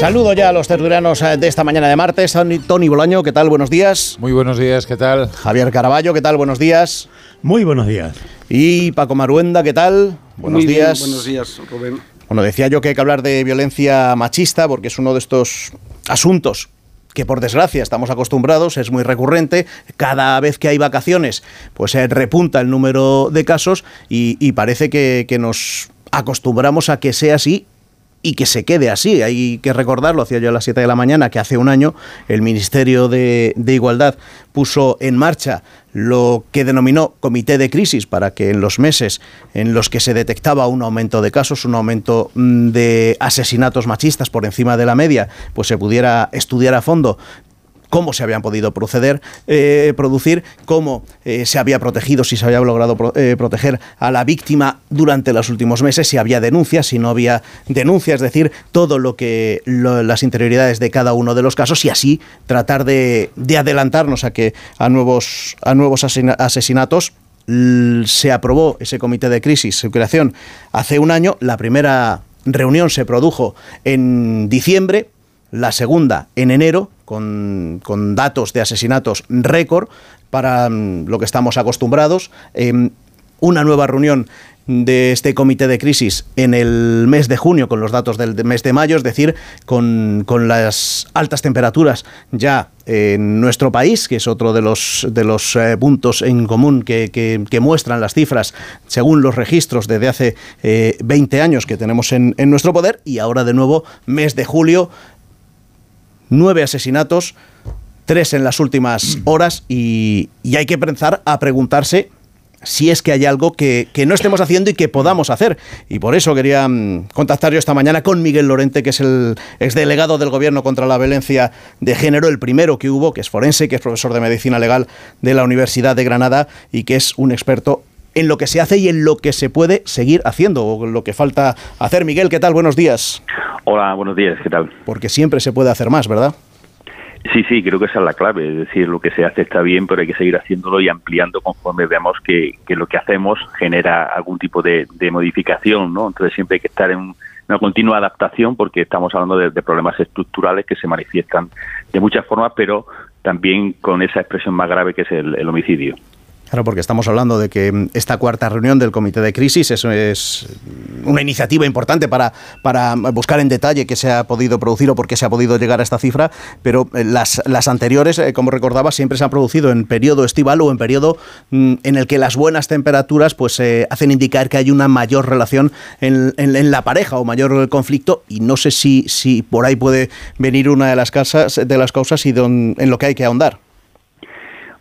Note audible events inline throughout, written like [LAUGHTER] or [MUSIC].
Saludo ya a los tertulianos eh, de esta mañana de martes. Tony Bolaño, ¿qué tal? Buenos días. Muy buenos días, ¿qué tal? Javier Caraballo, ¿qué tal? Buenos días. Muy buenos días. Y Paco Maruenda, ¿qué tal? Buenos días. buenos días, Rubén. Bueno, decía yo que hay que hablar de violencia machista porque es uno de estos asuntos que por desgracia estamos acostumbrados, es muy recurrente, cada vez que hay vacaciones pues se repunta el número de casos y, parece que, que nos acostumbramos a que sea así y que se quede así. Hay que recordarlo, hacía yo a las 7 de la mañana, que hace un año el Ministerio de, Igualdad puso en marcha lo que denominó comité de crisis para que en los meses en los que se detectaba un aumento de casos, un aumento mm, de asesinatos machistas por encima de la media, pues se pudiera estudiar a fondo cómo se habían podido proceder, eh, producir, cómo eh, se había protegido, si se había logrado eh, proteger a la víctima durante los últimos meses, si había denuncias, si no había denuncias, es decir, todo lo que las interioridades de cada uno de los casos y así tratar de, adelantarnos a que a nuevos, a nuevos asesinatos se aprobó ese comité de crisis, su creación hace un año. La primera reunión se produjo en diciembre, la segunda en enero, con, datos de asesinatos récord para mm, lo que estamos acostumbrados. Em, una nueva reunión de este comité de crisis en el mes de junio con los datos del mes de mayo, es decir, con, las altas temperaturas ya en nuestro país, que es otro de los, de los eh, puntos en común que, muestran las cifras según los registros desde hace 20 eh, años que tenemos en, en nuestro poder, y ahora de nuevo mes de julio nueve asesinatos, tres en las últimas horas y, hay que empezar a preguntarse si es que hay algo que, no estemos haciendo y que podamos hacer. Y por eso quería mm, contactar yo esta mañana con Miguel Lorente, que es el exdelegado del Gobierno contra la Violencia de Género, el primero que hubo, que es forense, que es profesor de Medicina Legal de la Universidad de Granada y que es un experto en lo que se hace y en lo que se puede seguir haciendo, o lo que falta hacer. Miguel, ¿qué tal? Buenos días. Hola, buenos días, ¿qué tal? Porque siempre se puede hacer más, ¿verdad? Sí, sí, creo que esa es la clave. Es decir, lo que se hace está bien, pero hay que seguir haciéndolo y ampliando conforme veamos que, lo que hacemos genera algún tipo de, modificación, ¿no? Entonces siempre hay que estar en una continua adaptación porque estamos hablando de, problemas estructurales que se manifiestan de muchas formas, pero también con esa expresión más grave que es el homicidio. Claro, porque estamos hablando de que mm, esta cuarta reunión del Comité de Crisis es, es una iniciativa importante para, para buscar en detalle qué se ha podido producir o por qué se ha podido llegar a esta cifra, pero eh, las, las anteriores, eh, como recordaba, siempre se han producido en periodo estival o en periodo mm, en el que las buenas temperaturas pues eh, hacen indicar que hay una mayor relación en, en, la pareja o mayor conflicto y no sé si, si por ahí puede venir una de las, casas, de las causas y en lo que hay que ahondar.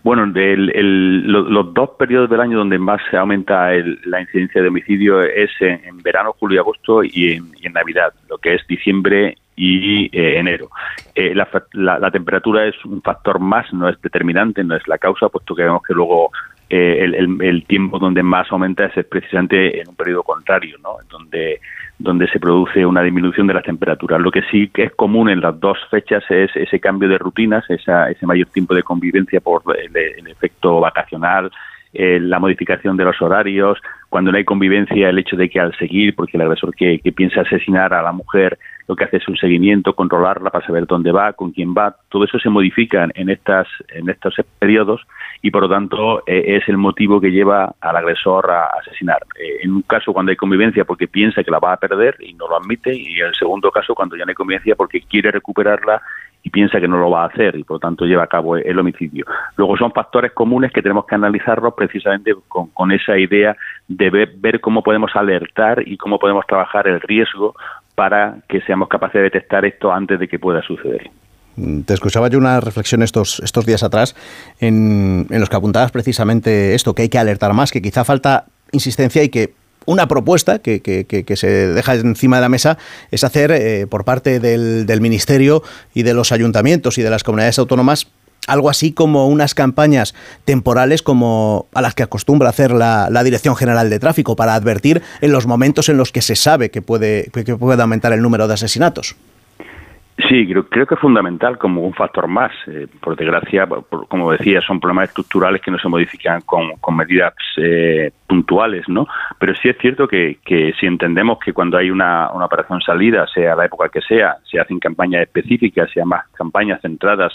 Bueno, los dos periodos del año donde más se aumenta la incidencia de homicidio es en, verano, julio y agosto y en, Navidad, lo que es diciembre y eh, enero. Eh, la, temperatura es un factor más, no es determinante, no es la causa, puesto que vemos que luego eh, el, tiempo donde más aumenta es precisamente en un periodo contrario, ¿no? donde donde se produce una disminución de las temperaturas. Lo que sí que es común en las dos fechas es ese cambio de rutinas, ese mayor tiempo de convivencia por el, efecto vacacional, eh, la modificación de los horarios, cuando no hay convivencia, el hecho de que al seguir, porque el agresor que, que piensa asesinar a la mujer lo que hace es un seguimiento, controlarla para saber dónde va, con quién va, todo eso se modifica en estas en estos periodos y por lo tanto eh, es el motivo que lleva al agresor a asesinar. Eh, en un caso cuando hay convivencia porque piensa que la va a perder y no lo admite y en el segundo caso cuando ya no hay convivencia porque quiere recuperarla y piensa que no lo va a hacer y por lo tanto lleva a cabo el homicidio. Luego son factores comunes que tenemos que analizarlos precisamente con, esa idea de ver, cómo podemos alertar y cómo podemos trabajar el riesgo para que seamos capaces de detectar esto antes de que pueda suceder. Mm, te escuchaba yo una reflexión estos, estos días atrás en, los que apuntabas precisamente esto, que hay que alertar más, que quizá falta insistencia y que una propuesta que, que, se deja encima de la mesa es hacer eh, por parte del, del, Ministerio y de los ayuntamientos y de las comunidades autónomas algo así como unas campañas temporales como a las que acostumbra hacer la, Dirección General de Tráfico para advertir en los momentos en los que se sabe que puede, que puede aumentar el número de asesinatos. Sí, creo, creo que es fundamental como un factor más. Eh, por desgracia, como decía, son problemas estructurales que no se modifican con, medidas eh, puntuales, ¿no? Pero sí es cierto que, si entendemos que cuando hay una, una, operación salida, sea la época que sea, se hacen campañas específicas, sea más campañas centradas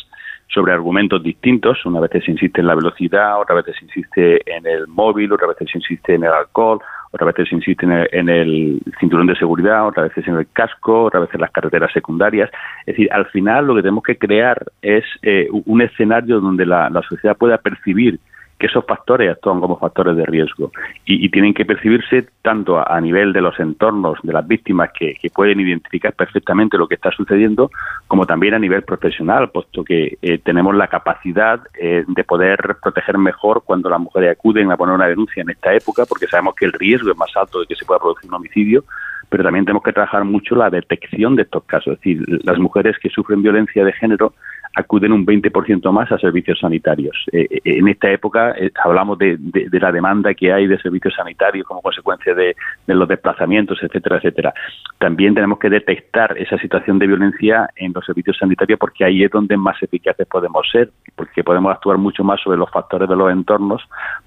sobre argumentos distintos. Una vez se insiste en la velocidad, otra vez se insiste en el móvil, otra vez se insiste en el alcohol, otra vez se insiste en el, cinturón de seguridad, otra vez en el casco, otra vez en las carreteras secundarias. Es decir, al final lo que tenemos que crear es eh, un escenario donde la sociedad pueda percibir esos factores actúan como factores de riesgo y, tienen que percibirse tanto a, nivel de los entornos de las víctimas que, pueden identificar perfectamente lo que está sucediendo, como también a nivel profesional, puesto que eh, tenemos la capacidad eh, de poder proteger mejor cuando las mujeres acuden a poner una denuncia en esta época, porque sabemos que el riesgo es más alto de que se pueda producir un homicidio, pero también tenemos que trabajar mucho la detección de estos casos. Es decir, las mujeres que sufren violencia de género acuden un 20% más a servicios sanitarios. Eh, eh, en esta época eh, hablamos de, la demanda que hay de servicios sanitarios como consecuencia de, los desplazamientos, etcétera, etcétera. También tenemos que detectar esa situación de violencia en los servicios sanitarios porque ahí es donde más eficaces podemos ser, porque podemos actuar mucho más sobre los factores de los entornos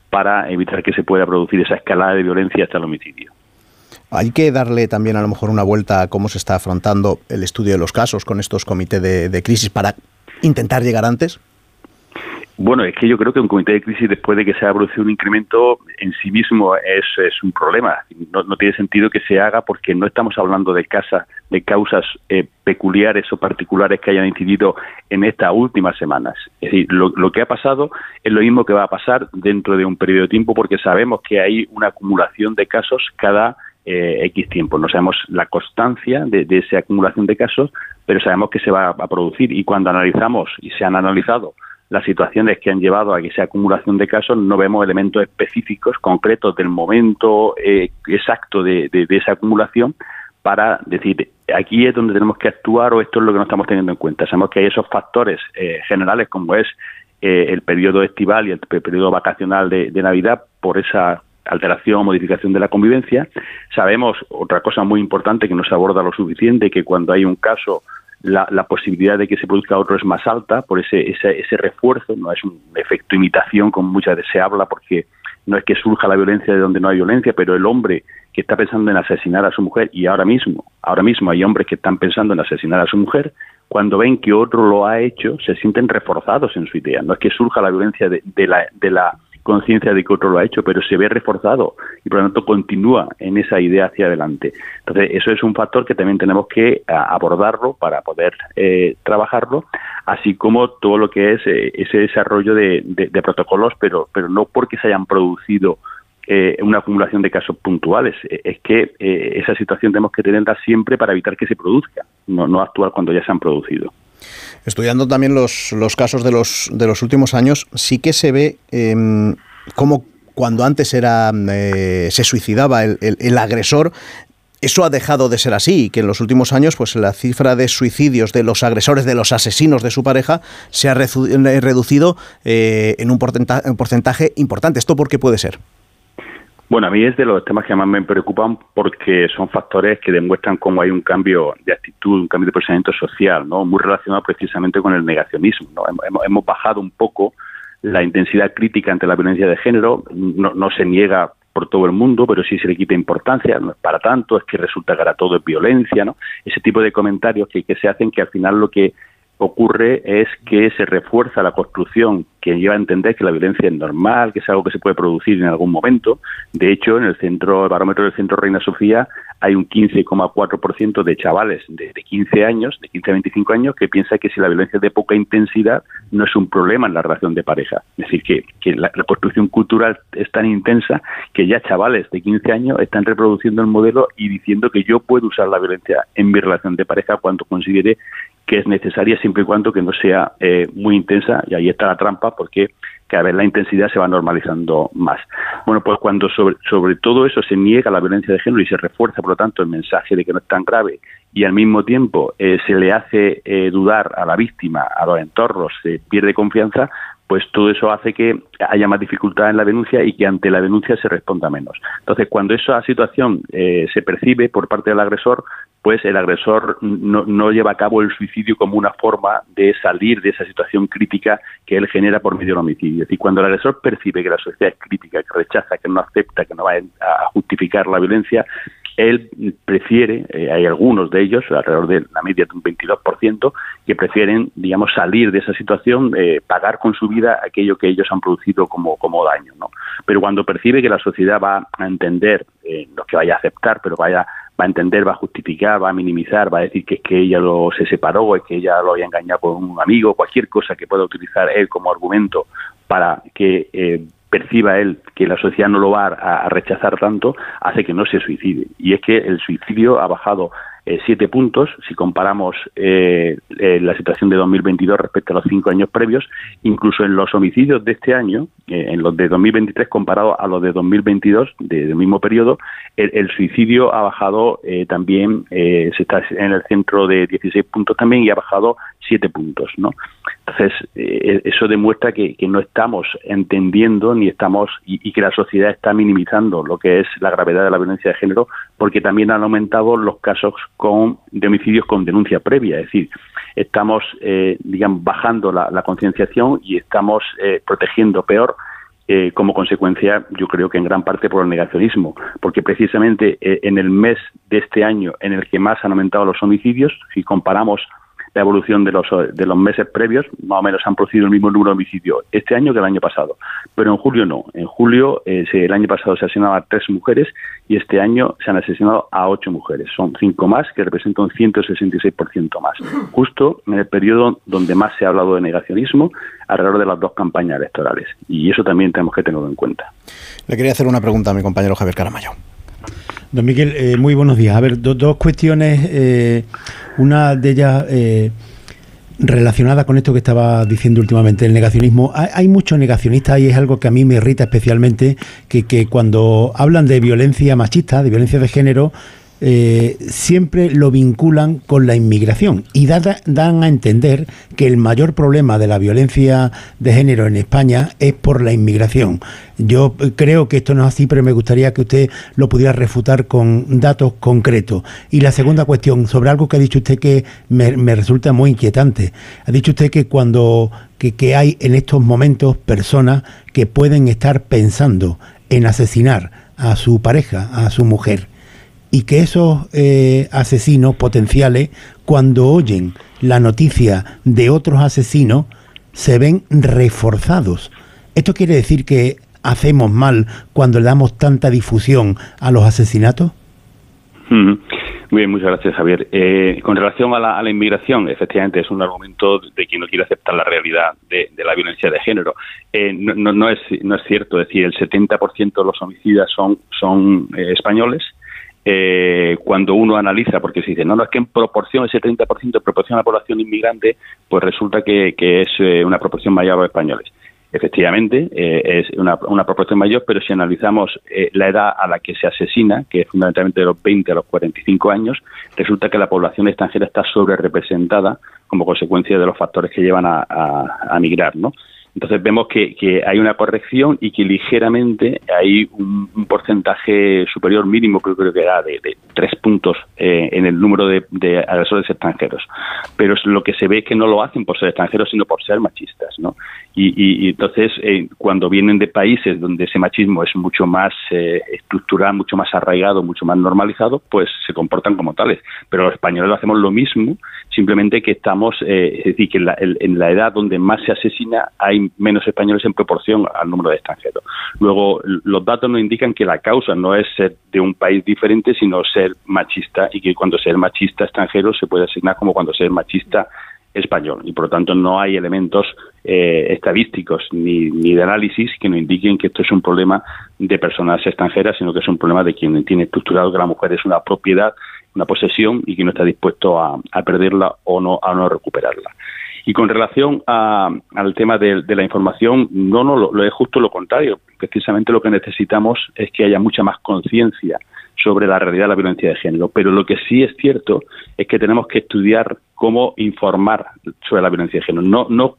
para evitar que se pueda producir esa escalada de violencia hasta el homicidio. Hay que darle también a lo mejor una vuelta a cómo se está afrontando el estudio de los casos con estos comités de crisis para intentar llegar antes? Bueno, es que yo creo que un comité de crisis, después de que se haya producido un incremento, en sí mismo es, un problema. No, tiene sentido que se haga porque no estamos hablando de, casa, de causas eh, peculiares o particulares que hayan incidido en estas últimas semanas. Es decir, lo, lo, que ha pasado es lo mismo que va a pasar dentro de un periodo de tiempo porque sabemos que hay una acumulación de casos cada eh, X tiempo. No sabemos la constancia de, esa acumulación de casos, pero sabemos que se va a producir y cuando analizamos y se han analizado las situaciones que han llevado a que esa acumulación de casos, no vemos elementos específicos, concretos del momento eh, exacto de, esa acumulación para decir aquí es donde tenemos que actuar o esto es lo que no estamos teniendo en cuenta. Sabemos que hay esos factores eh, generales como es el periodo estival y el periodo vacacional de, de Navidad por esa alteración o modificación de la convivencia. Sabemos otra cosa muy importante que no se aborda lo suficiente, que cuando hay un caso la, posibilidad de que se produzca otro es más alta por ese, ese, ese refuerzo, no es un efecto imitación como muchas veces se habla, porque no es que surja la violencia de donde no hay violencia, pero el hombre que está pensando en asesinar a su mujer y ahora mismo, ahora mismo hay hombres que están pensando en asesinar a su mujer, cuando ven que otro lo ha hecho, se sienten reforzados en su idea. No es que surja la violencia de la, de la conciencia de que otro lo ha hecho, pero se ve reforzado y por lo tanto continúa en esa idea hacia adelante. Entonces, eso es un factor que también tenemos que abordarlo para poder eh, trabajarlo, así como todo lo que es eh, ese desarrollo de, protocolos, pero, pero no porque se hayan producido eh, una acumulación de casos puntuales. Es que esa situación tenemos que tenerla siempre para evitar que se produzca, no, no actuar cuando ya se han producido. Estudiando también los, los casos de los, de los últimos años, sí que se ve eh, cómo cuando antes era, eh, se suicidaba el, el, agresor, eso ha dejado de ser así, que en los últimos años pues la cifra de suicidios de los agresores, de los asesinos de su pareja, se ha reducido eh, en un porcentaje importante. ¿Esto por qué puede ser? Bueno, a mí es de los temas que más me preocupan porque son factores que demuestran cómo hay un cambio de actitud, un cambio de pensamiento social, ¿no? Muy relacionado precisamente con el negacionismo, ¿no? Hemos, bajado un poco la intensidad crítica ante la violencia de género, no, se niega por todo el mundo, pero sí se le quita importancia, no es para tanto, es que resulta que ahora todo es violencia, ¿no? Ese tipo de comentarios que se hacen que al final lo que ocurre es que se refuerza la construcción que lleva a entender que la violencia es normal, que es algo que se puede producir en algún momento. De hecho, en el centro, el barómetro del centro Reina Sofía, hay un 15,4% de chavales de, 15 años, de 15 a 25 años, que piensa que si la violencia es de poca intensidad no es un problema en la relación de pareja. Es decir, que, que la, la, construcción cultural es tan intensa que ya chavales de 15 años están reproduciendo el modelo y diciendo que yo puedo usar la violencia en mi relación de pareja cuando considere que es necesaria siempre y cuando que no sea eh, muy intensa y ahí está la trampa porque cada vez la intensidad se va normalizando más. Bueno, pues cuando sobre, sobre todo eso se niega la violencia de género y se refuerza, por lo tanto, el mensaje de que no es tan grave y al mismo tiempo eh, se le hace eh, dudar a la víctima, a los entornos, se pierde confianza, pues todo eso hace que haya más dificultad en la denuncia y que ante la denuncia se responda menos. Entonces, cuando esa situación se percibe por parte del agresor, pues el agresor no, no, lleva a cabo el suicidio como una forma de salir de esa situación crítica que él genera por medio del homicidio. Es decir, cuando el agresor percibe que la sociedad es crítica, que rechaza, que no acepta, que no va a justificar la violencia, él prefiere, eh, hay algunos de ellos, alrededor de la media de un 22%, que prefieren, digamos, salir de esa situación, eh, pagar con su vida aquello que ellos han producido como, como daño, ¿no? Pero cuando percibe que la sociedad va a entender, eh, no que vaya a aceptar, pero vaya va a entender, va a justificar, va a minimizar, va a decir que es que ella lo se separó, es que ella lo había engañado con un amigo, cualquier cosa que pueda utilizar él como argumento para que eh, perciba él que la sociedad no lo va a, rechazar tanto, hace que no se suicide. Y es que el suicidio ha bajado eh, siete puntos si comparamos eh, eh, la situación de 2022 respecto a los cinco años previos, incluso en los homicidios de este año, en los de 2023 comparado a los de 2022 del mismo periodo, el, suicidio ha bajado también, se está en el centro de 16 puntos también y ha bajado siete puntos, ¿no? Entonces, eso demuestra que, no estamos entendiendo ni estamos y, que la sociedad está minimizando lo que es la gravedad de la violencia de género, porque también han aumentado los casos con, de homicidios con denuncia previa. Es decir, estamos, eh, bajando la, concienciación y estamos eh, protegiendo peor eh, como consecuencia, yo creo que en gran parte por el negacionismo, porque precisamente en el mes de este año en el que más han aumentado los homicidios, si comparamos la evolución de los, de los meses previos, más o menos han producido el mismo número de homicidios este año que el año pasado. Pero en julio no. En julio, eh, el año pasado se asesinaban a tres mujeres y este año se han asesinado a ocho mujeres. Son cinco más, que representan un 166% más. Justo en el periodo donde más se ha hablado de negacionismo, alrededor de las dos campañas electorales. Y eso también tenemos que tenerlo en cuenta. Le quería hacer una pregunta a mi compañero Javier Caramayo. Don Miguel, eh, muy buenos días. A ver, dos cuestiones. Eh, una de ellas eh, relacionada con esto que estaba diciendo últimamente, el negacionismo. Hay, muchos negacionistas y es algo que a mí me irrita especialmente, que, que cuando hablan de violencia machista, de violencia de género, eh, siempre lo vinculan con la inmigración y dan a entender que el mayor problema de la violencia de género en España es por la inmigración. Yo creo que esto no es así, pero me gustaría que usted lo pudiera refutar con datos concretos. Y la segunda cuestión, sobre algo que ha dicho usted que me, resulta muy inquietante. Ha dicho usted que cuando que hay en estos momentos personas que pueden estar pensando en asesinar a su pareja, a su mujer y que esos eh, asesinos potenciales, cuando oyen la noticia de otros asesinos, se ven reforzados. ¿Esto quiere decir que hacemos mal cuando le damos tanta difusión a los asesinatos? Muy bien, muchas gracias, Javier. Eh, con relación a la, inmigración, efectivamente es un argumento de quien no quiere aceptar la realidad de, la violencia de género. Eh, no, es, no es cierto, es decir, el 70% de los homicidas son, son españoles eh, cuando uno analiza, porque se dice, no, no, es que en proporción, ese 30% de proporción a la población inmigrante, pues resulta que, es eh, una proporción mayor a los españoles. Efectivamente, eh, es una, proporción mayor, pero si analizamos la edad a la que se asesina, que es fundamentalmente de los 20 a los 45 años, resulta que la población extranjera está sobre representada como consecuencia de los factores que llevan a, a migrar, ¿no? Entonces vemos que, hay una corrección y que ligeramente hay un, porcentaje superior mínimo, que creo que era de, tres puntos eh, en el número de, agresores extranjeros. Pero lo que se ve es que no lo hacen por ser extranjeros, sino por ser machistas. ¿no? Y, entonces, eh, cuando vienen de países donde ese machismo es mucho más eh, estructural, mucho más arraigado, mucho más normalizado, pues se comportan como tales. Pero los españoles hacemos lo mismo, simplemente que estamos, es decir, que en la edad donde más se asesina hay menos españoles en proporción al número de extranjeros. Luego, los datos nos indican que la causa no es ser de un país diferente, sino ser machista y que cuando ser machista extranjero se puede asignar como cuando ser machista español y por lo tanto no hay elementos eh, estadísticos ni, ni, de análisis que nos indiquen que esto es un problema de personas extranjeras, sino que es un problema de quien tiene estructurado que la mujer es una propiedad, una posesión y que no está dispuesto a, a perderla o no a no recuperarla. Y con relación al tema de, la información, no, no, lo, es justo lo contrario. Precisamente lo que necesitamos es que haya mucha más conciencia sobre la realidad de la violencia de género. Pero lo que sí es cierto es que tenemos que estudiar cómo informar sobre la violencia de género. No, no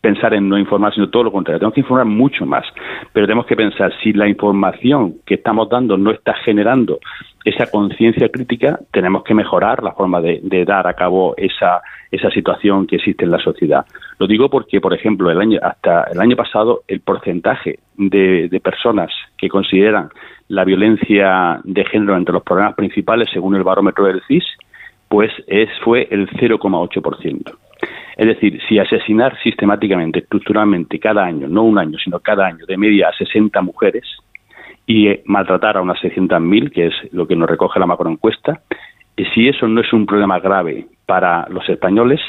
pensar en no informar, sino todo lo contrario. Tenemos que informar mucho más. Pero tenemos que pensar si la información que estamos dando no está generando esa conciencia crítica, tenemos que mejorar la forma de, dar a cabo esa, esa situación que existe en la sociedad. Lo digo porque, por ejemplo, el año, hasta el año pasado, el porcentaje de, de personas que consideran la violencia de género entre los problemas principales, según el barómetro del CIS, pues es, fue el 0,8%. Es decir, si asesinar sistemáticamente, estructuralmente, cada año, no un año, sino cada año, de media a 60 mujeres, y eh, maltratar a unas 600.000, que es lo que nos recoge la macroencuesta, y si eso no es un problema grave para los españoles,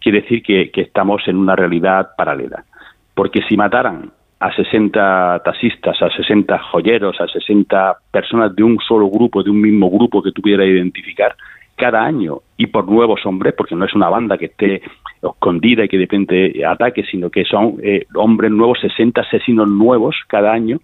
quiere decir que, estamos en una realidad paralela. Porque si mataran a 60 taxistas, a 60 joyeros, a 60 personas de un solo grupo, de un mismo grupo que tuviera identificar, cada año y por nuevos hombres, porque no es una banda que esté escondida y que depende ataque, sino que son eh, hombres nuevos, 60 asesinos nuevos cada año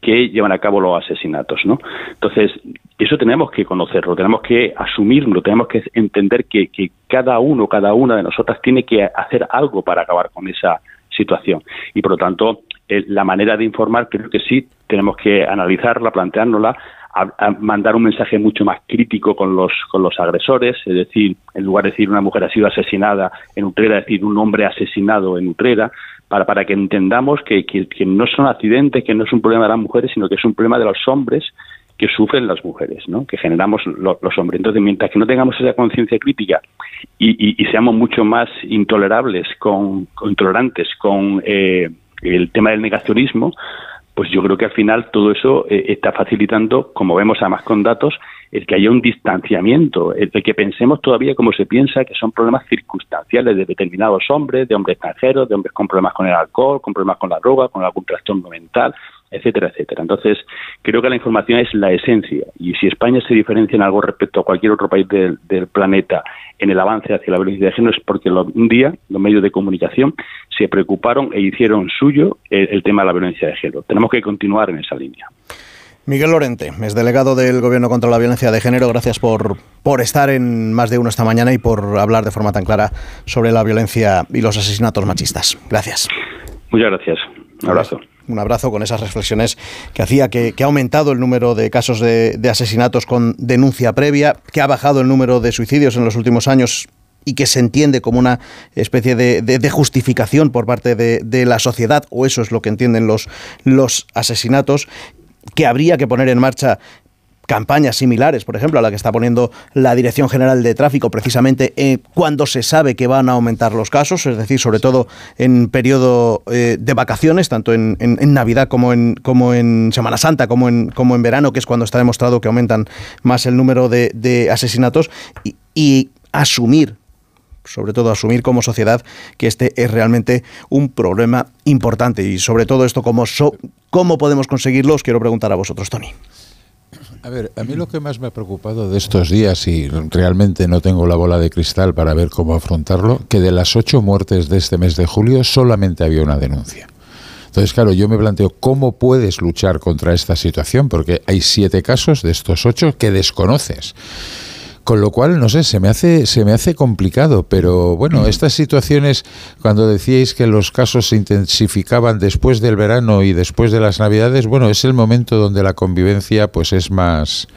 que llevan a cabo los asesinatos, ¿no? Entonces, eso tenemos que conocerlo, tenemos que asumirlo, tenemos que entender que, que cada uno, cada una de nosotras tiene que hacer algo para acabar con esa situación. Y por lo tanto, eh, la manera de informar creo que sí tenemos que analizarla, planteárnosla, a, mandar un mensaje mucho más crítico con los, con los agresores, es decir, en lugar de decir una mujer ha sido asesinada en Utrera, decir un hombre asesinado en Utrera, para, para que entendamos que, que, no son accidentes, que no es un problema de las mujeres, sino que es un problema de los hombres que sufren las mujeres, ¿no? que generamos los hombres. Entonces, mientras que no tengamos esa conciencia crítica y, y, seamos mucho más intolerables, con, intolerantes con eh, el tema del negacionismo, pues yo creo que al final todo eso eh, está facilitando, como vemos además con datos, el que haya un distanciamiento, el que pensemos todavía como se piensa que son problemas circunstanciales de determinados hombres, de hombres extranjeros, de hombres con problemas con el alcohol, con problemas con la droga, con algún trastorno mental etcétera, etcétera. Entonces, creo que la información es la esencia y si España se diferencia en algo respecto a cualquier otro país del, planeta en el avance hacia la violencia de género es porque un día los medios de comunicación se preocuparon e hicieron suyo el, tema de la violencia de género. Tenemos que continuar en esa línea. Miguel Lorente, es delegado del Gobierno contra la Violencia de Género. Gracias por, por estar en más de uno esta mañana y por hablar de forma tan clara sobre la violencia y los asesinatos machistas. Gracias. Muchas gracias. Un abrazo un abrazo con esas reflexiones que hacía que, ha aumentado el número de casos de, asesinatos con denuncia previa, que ha bajado el número de suicidios en los últimos años y que se entiende como una especie de, justificación por parte de, la sociedad, o eso es lo que entienden los, los asesinatos, que habría que poner en marcha campañas similares, por ejemplo, a la que está poniendo la Dirección General de Tráfico, precisamente eh, cuando se sabe que van a aumentar los casos, es decir, sobre todo en periodo eh, de vacaciones, tanto en, Navidad como en, como en Semana Santa, como en, como en verano, que es cuando está demostrado que aumentan más el número de, asesinatos, y, asumir sobre todo asumir como sociedad que este es realmente un problema importante y sobre todo esto cómo, cómo podemos conseguirlo os quiero preguntar a vosotros Tony. A ver, a mí lo que más me ha preocupado de estos días, y realmente no tengo la bola de cristal para ver cómo afrontarlo, que de las ocho muertes de este mes de julio solamente había una denuncia. Entonces, claro, yo me planteo cómo puedes luchar contra esta situación, porque hay siete casos de estos ocho que desconoces. Con lo cual, no sé, se me hace, se me hace complicado, pero bueno, mm. estas situaciones, cuando decíais que los casos se intensificaban después del verano y después de las navidades, bueno, es el momento donde la convivencia pues es más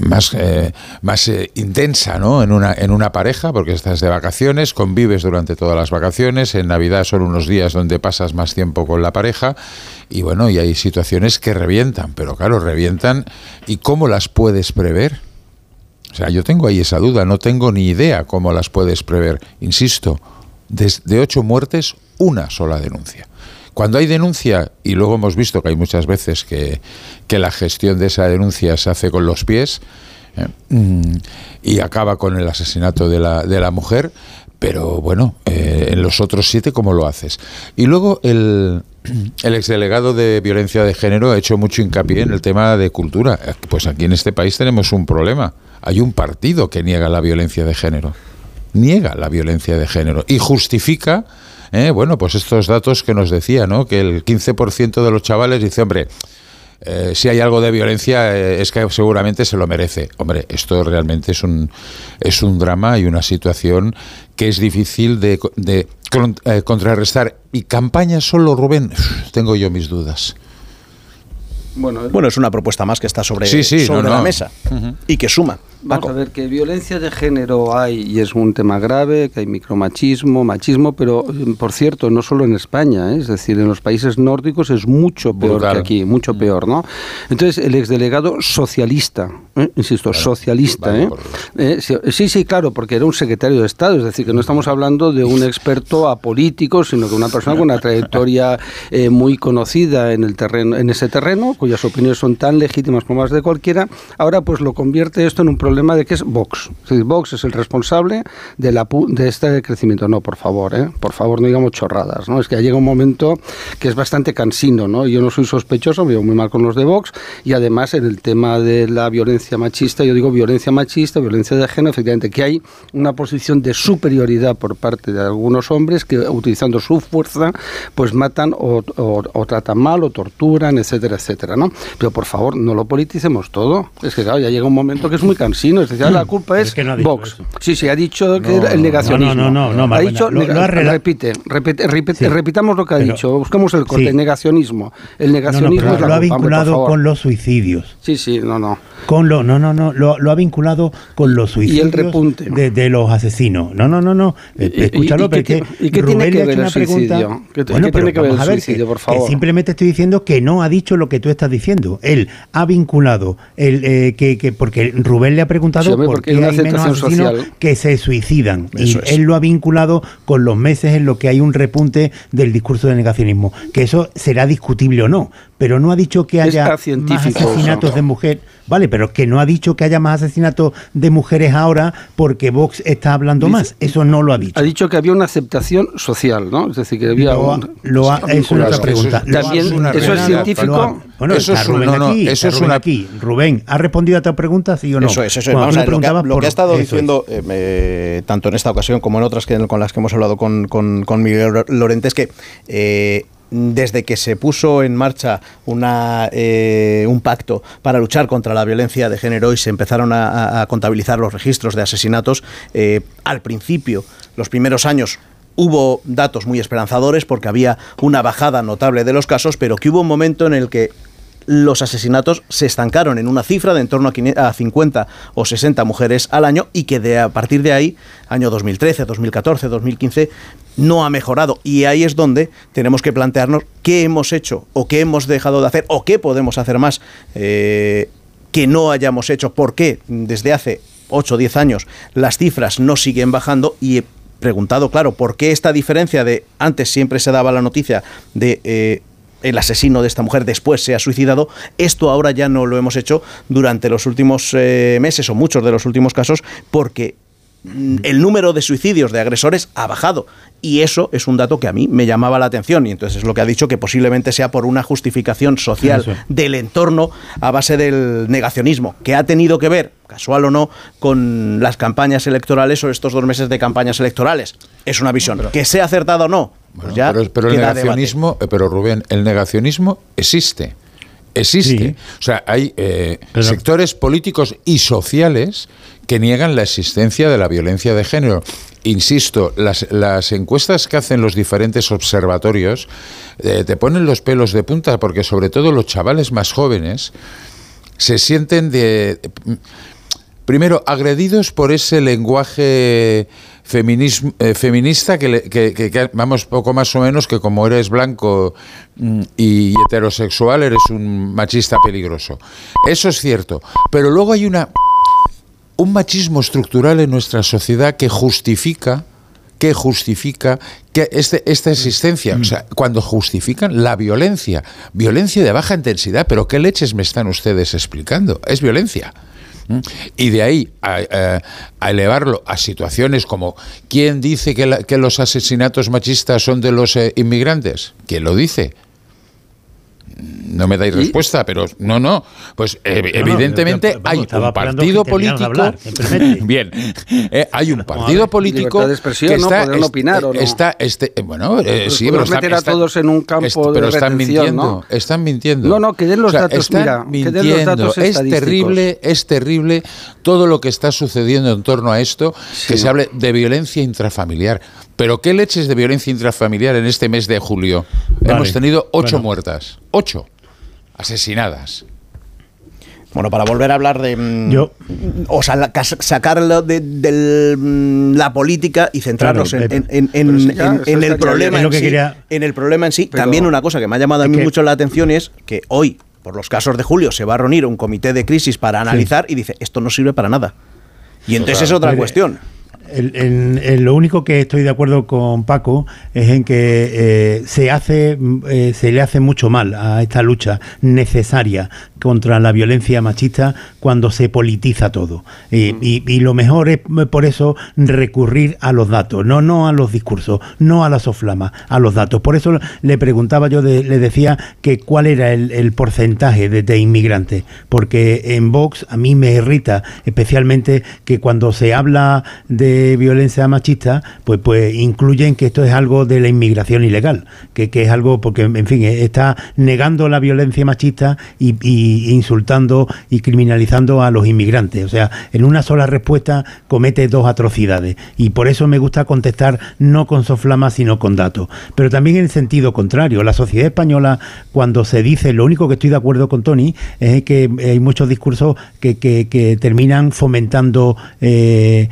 más, eh, más eh, intensa ¿no? en, una, en una pareja, porque estás de vacaciones, convives durante todas las vacaciones, en Navidad son unos días donde pasas más tiempo con la pareja y bueno, y hay situaciones que revientan, pero claro, revientan y ¿cómo las puedes prever? O sea, yo tengo ahí esa duda, no tengo ni idea cómo las puedes prever. Insisto, de ocho muertes, una sola denuncia. Cuando hay denuncia, y luego hemos visto que hay muchas veces que, la gestión de esa denuncia se hace con los pies eh, mm, y acaba con el asesinato de la, de la mujer, pero bueno, eh, en los otros siete, ¿cómo lo haces? Y luego el, el exdelegado de violencia de género ha hecho mucho hincapié en el tema de cultura. Pues aquí en este país tenemos un problema. Hay un partido que niega la violencia de género. Niega la violencia de género y justifica ¿eh? bueno, pues estos datos que nos decía, ¿no? Que el 15% de los chavales dice, hombre, eh, si hay algo de violencia eh, es que seguramente se lo merece. Hombre, esto realmente es un, es un drama y una situación que es difícil de, de contrarrestar. Y campaña solo, Rubén, tengo yo mis dudas. Bueno, es una propuesta más que está sobre, sobre la mesa y que suma. Vamos a ver, que violencia de género hay y es un tema grave, que hay micromachismo, machismo, pero por cierto, no solo en España, ¿eh? es decir, en los países nórdicos es mucho peor que aquí, mucho mm. peor, ¿no? Entonces, el exdelegado socialista, ¿eh? insisto, socialista, ¿eh? Sí, sí, claro, porque era un secretario de Estado, es decir, que no estamos hablando de un experto apolítico, sino que una persona con una trayectoria muy conocida en, el terreno, en ese terreno, cuyas opiniones son tan legítimas como las de cualquiera, ahora pues lo convierte esto en un problema problema de que es Vox. Es decir, Vox es el responsable de, la, de este crecimiento. No, por favor, ¿eh? por favor, no digamos chorradas. ¿no? Es que llega un momento que es bastante cansino. ¿no? Yo no soy sospechoso, me veo muy mal con los de Vox. Y además, en el tema de la violencia machista, yo digo violencia machista, violencia de género, efectivamente, que hay una posición de superioridad por parte de algunos hombres que, utilizando su fuerza, pues matan o, o, tratan mal o torturan, etcétera, etcétera. ¿no? Pero por favor, no lo politicemos todo. Es que, claro, ya llega un momento que es muy cansino no es la culpa es, Vox. Sí, sí, ha dicho que el negacionismo. No, no, no, no, ha dicho, repite, repite, repite repitamos lo que ha dicho, buscamos el corte, negacionismo. El negacionismo es la lo ha vinculado con los suicidios. Sí, sí, no, no. Con lo, no, no, no, lo, lo ha vinculado con los suicidios y el repunte. De, de, los asesinos. No, no, no, no. Escúchalo, ¿Y, qué, ¿y qué tiene que ver el suicidio? ¿Qué, bueno, tiene que ver el suicidio, por favor? simplemente estoy diciendo que no ha dicho lo que tú estás diciendo. Él ha vinculado el eh, que, que porque Rubén le preguntado por qué hay menos asesinos que se suicidan. y él lo ha vinculado con los meses en los que hay un repunte del discurso de negacionismo. Que eso será discutible o no, pero no ha dicho que haya más asesinatos de mujer. Vale, pero que no ha dicho que haya más asesinatos de mujeres ahora porque Vox está hablando más. Eso no lo ha dicho. Ha dicho que había una aceptación social, ¿no? Es decir, que había. Lo, lo ha, eso es otra pregunta. También, ¿Eso es científico? Bueno, eso es, Rubén aquí, eso es una... aquí. Rubén, ¿ha respondido a tu pregunta, sí o no? Eso es, eso es. Vamos a ver, lo que, ha estado diciendo, eh, tanto en esta ocasión como en otras que, con las que hemos hablado con, con, con Miguel Lorente, es que eh, desde que se puso en marcha una, eh, un pacto para luchar contra la violencia de género y se empezaron a, contabilizar los registros de asesinatos, eh, al principio, los primeros años, hubo datos muy esperanzadores porque había una bajada notable de los casos, pero que hubo un momento en el que los asesinatos se estancaron en una cifra de en torno a 50 o 60 mujeres al año y que de, a partir de ahí, año 2013, 2014, 2015, no ha mejorado. Y ahí es donde tenemos que plantearnos qué hemos hecho o qué hemos dejado de hacer o qué podemos hacer más eh, que no hayamos hecho. ¿Por qué desde hace 8 o 10 años las cifras no siguen bajando? Y preguntado, claro, ¿por qué esta diferencia de antes siempre se daba la noticia de... Eh, el asesino de esta mujer después se ha suicidado. Esto ahora ya no lo hemos hecho durante los últimos eh, meses o muchos de los últimos casos porque mm, el número de suicidios de agresores ha bajado. Y eso es un dato que a mí me llamaba la atención. Y entonces es lo que ha dicho que posiblemente sea por una justificación social del entorno a base del negacionismo, que ha tenido que ver, casual o no, con las campañas electorales o estos dos meses de campañas electorales. Es una visión. Que sea acertada o no, pues pero, el negacionismo, eh, pero Rubén, el negacionismo existe. Existe. O sea, hay eh, sectores políticos y sociales que niegan la existencia de la violencia de género. Insisto, las, las encuestas que hacen los diferentes observatorios eh, te ponen los pelos de punta porque sobre todo los chavales más jóvenes se sienten de primero agredidos por ese lenguaje feminismo, eh, feminista que, vamos poco más o menos que como eres blanco mm, y heterosexual eres un machista peligroso. Eso es cierto, pero luego hay una un machismo estructural en nuestra sociedad que justifica que justifica que este, esta existencia, o sea, cuando justifican la violencia, violencia de baja intensidad, pero ¿qué leches me están ustedes explicando? Es violencia. Y de ahí a, elevarlo a situaciones como ¿quién dice que, los asesinatos machistas son de los eh, inmigrantes? ¿Quién lo dice? No me dais respuesta, pero no, no. Pues evidentemente hay un partido político. [LAUGHS] bien, eh, hay un partido político de expresión, ¿no? está, opinar, ¿o no? está este, eh, bueno, eh, sí, pero meter a todos en un campo pero de están mintiendo, están mintiendo. No, no, que den los datos, mira, que den los datos Es terrible, es terrible todo lo que está sucediendo en torno a esto, que se hable de violencia intrafamiliar. Pero qué leches de violencia intrafamiliar en este mes de julio. Hemos tenido ocho muertas, ocho asesinadas. Bueno, para volver a hablar de. Mm, Yo. O sea, sacarlo de, mm, la política y centrarnos en, el problema en, sí, en el problema en sí. También una cosa que me ha llamado a mí mucho la atención es que hoy, por los casos de Julio, se va a reunir un comité de crisis para analizar y dice: esto no sirve para nada. Y entonces es otra cuestión lo único que estoy de acuerdo con Paco es en que eh, se hace eh, se le hace mucho mal a esta lucha necesaria contra la violencia machista cuando se politiza todo y, mm. lo mejor es por eso recurrir a los datos no no a los discursos no a la soflama a los datos por eso le preguntaba yo le decía que cuál era el, porcentaje de, de inmigrantes porque en Vox a mí me irrita especialmente que cuando se habla de violencia machista, pues, pues incluyen que esto es algo de la inmigración ilegal, que, es algo, porque en fin, está negando la violencia machista y, insultando y criminalizando a los inmigrantes. O sea, en una sola respuesta comete dos atrocidades. Y por eso me gusta contestar no con soflama, sino con datos. Pero también en el sentido contrario. La sociedad española, cuando se dice, lo único que estoy de acuerdo con Tony, es que hay muchos discursos que, que, terminan fomentando eh,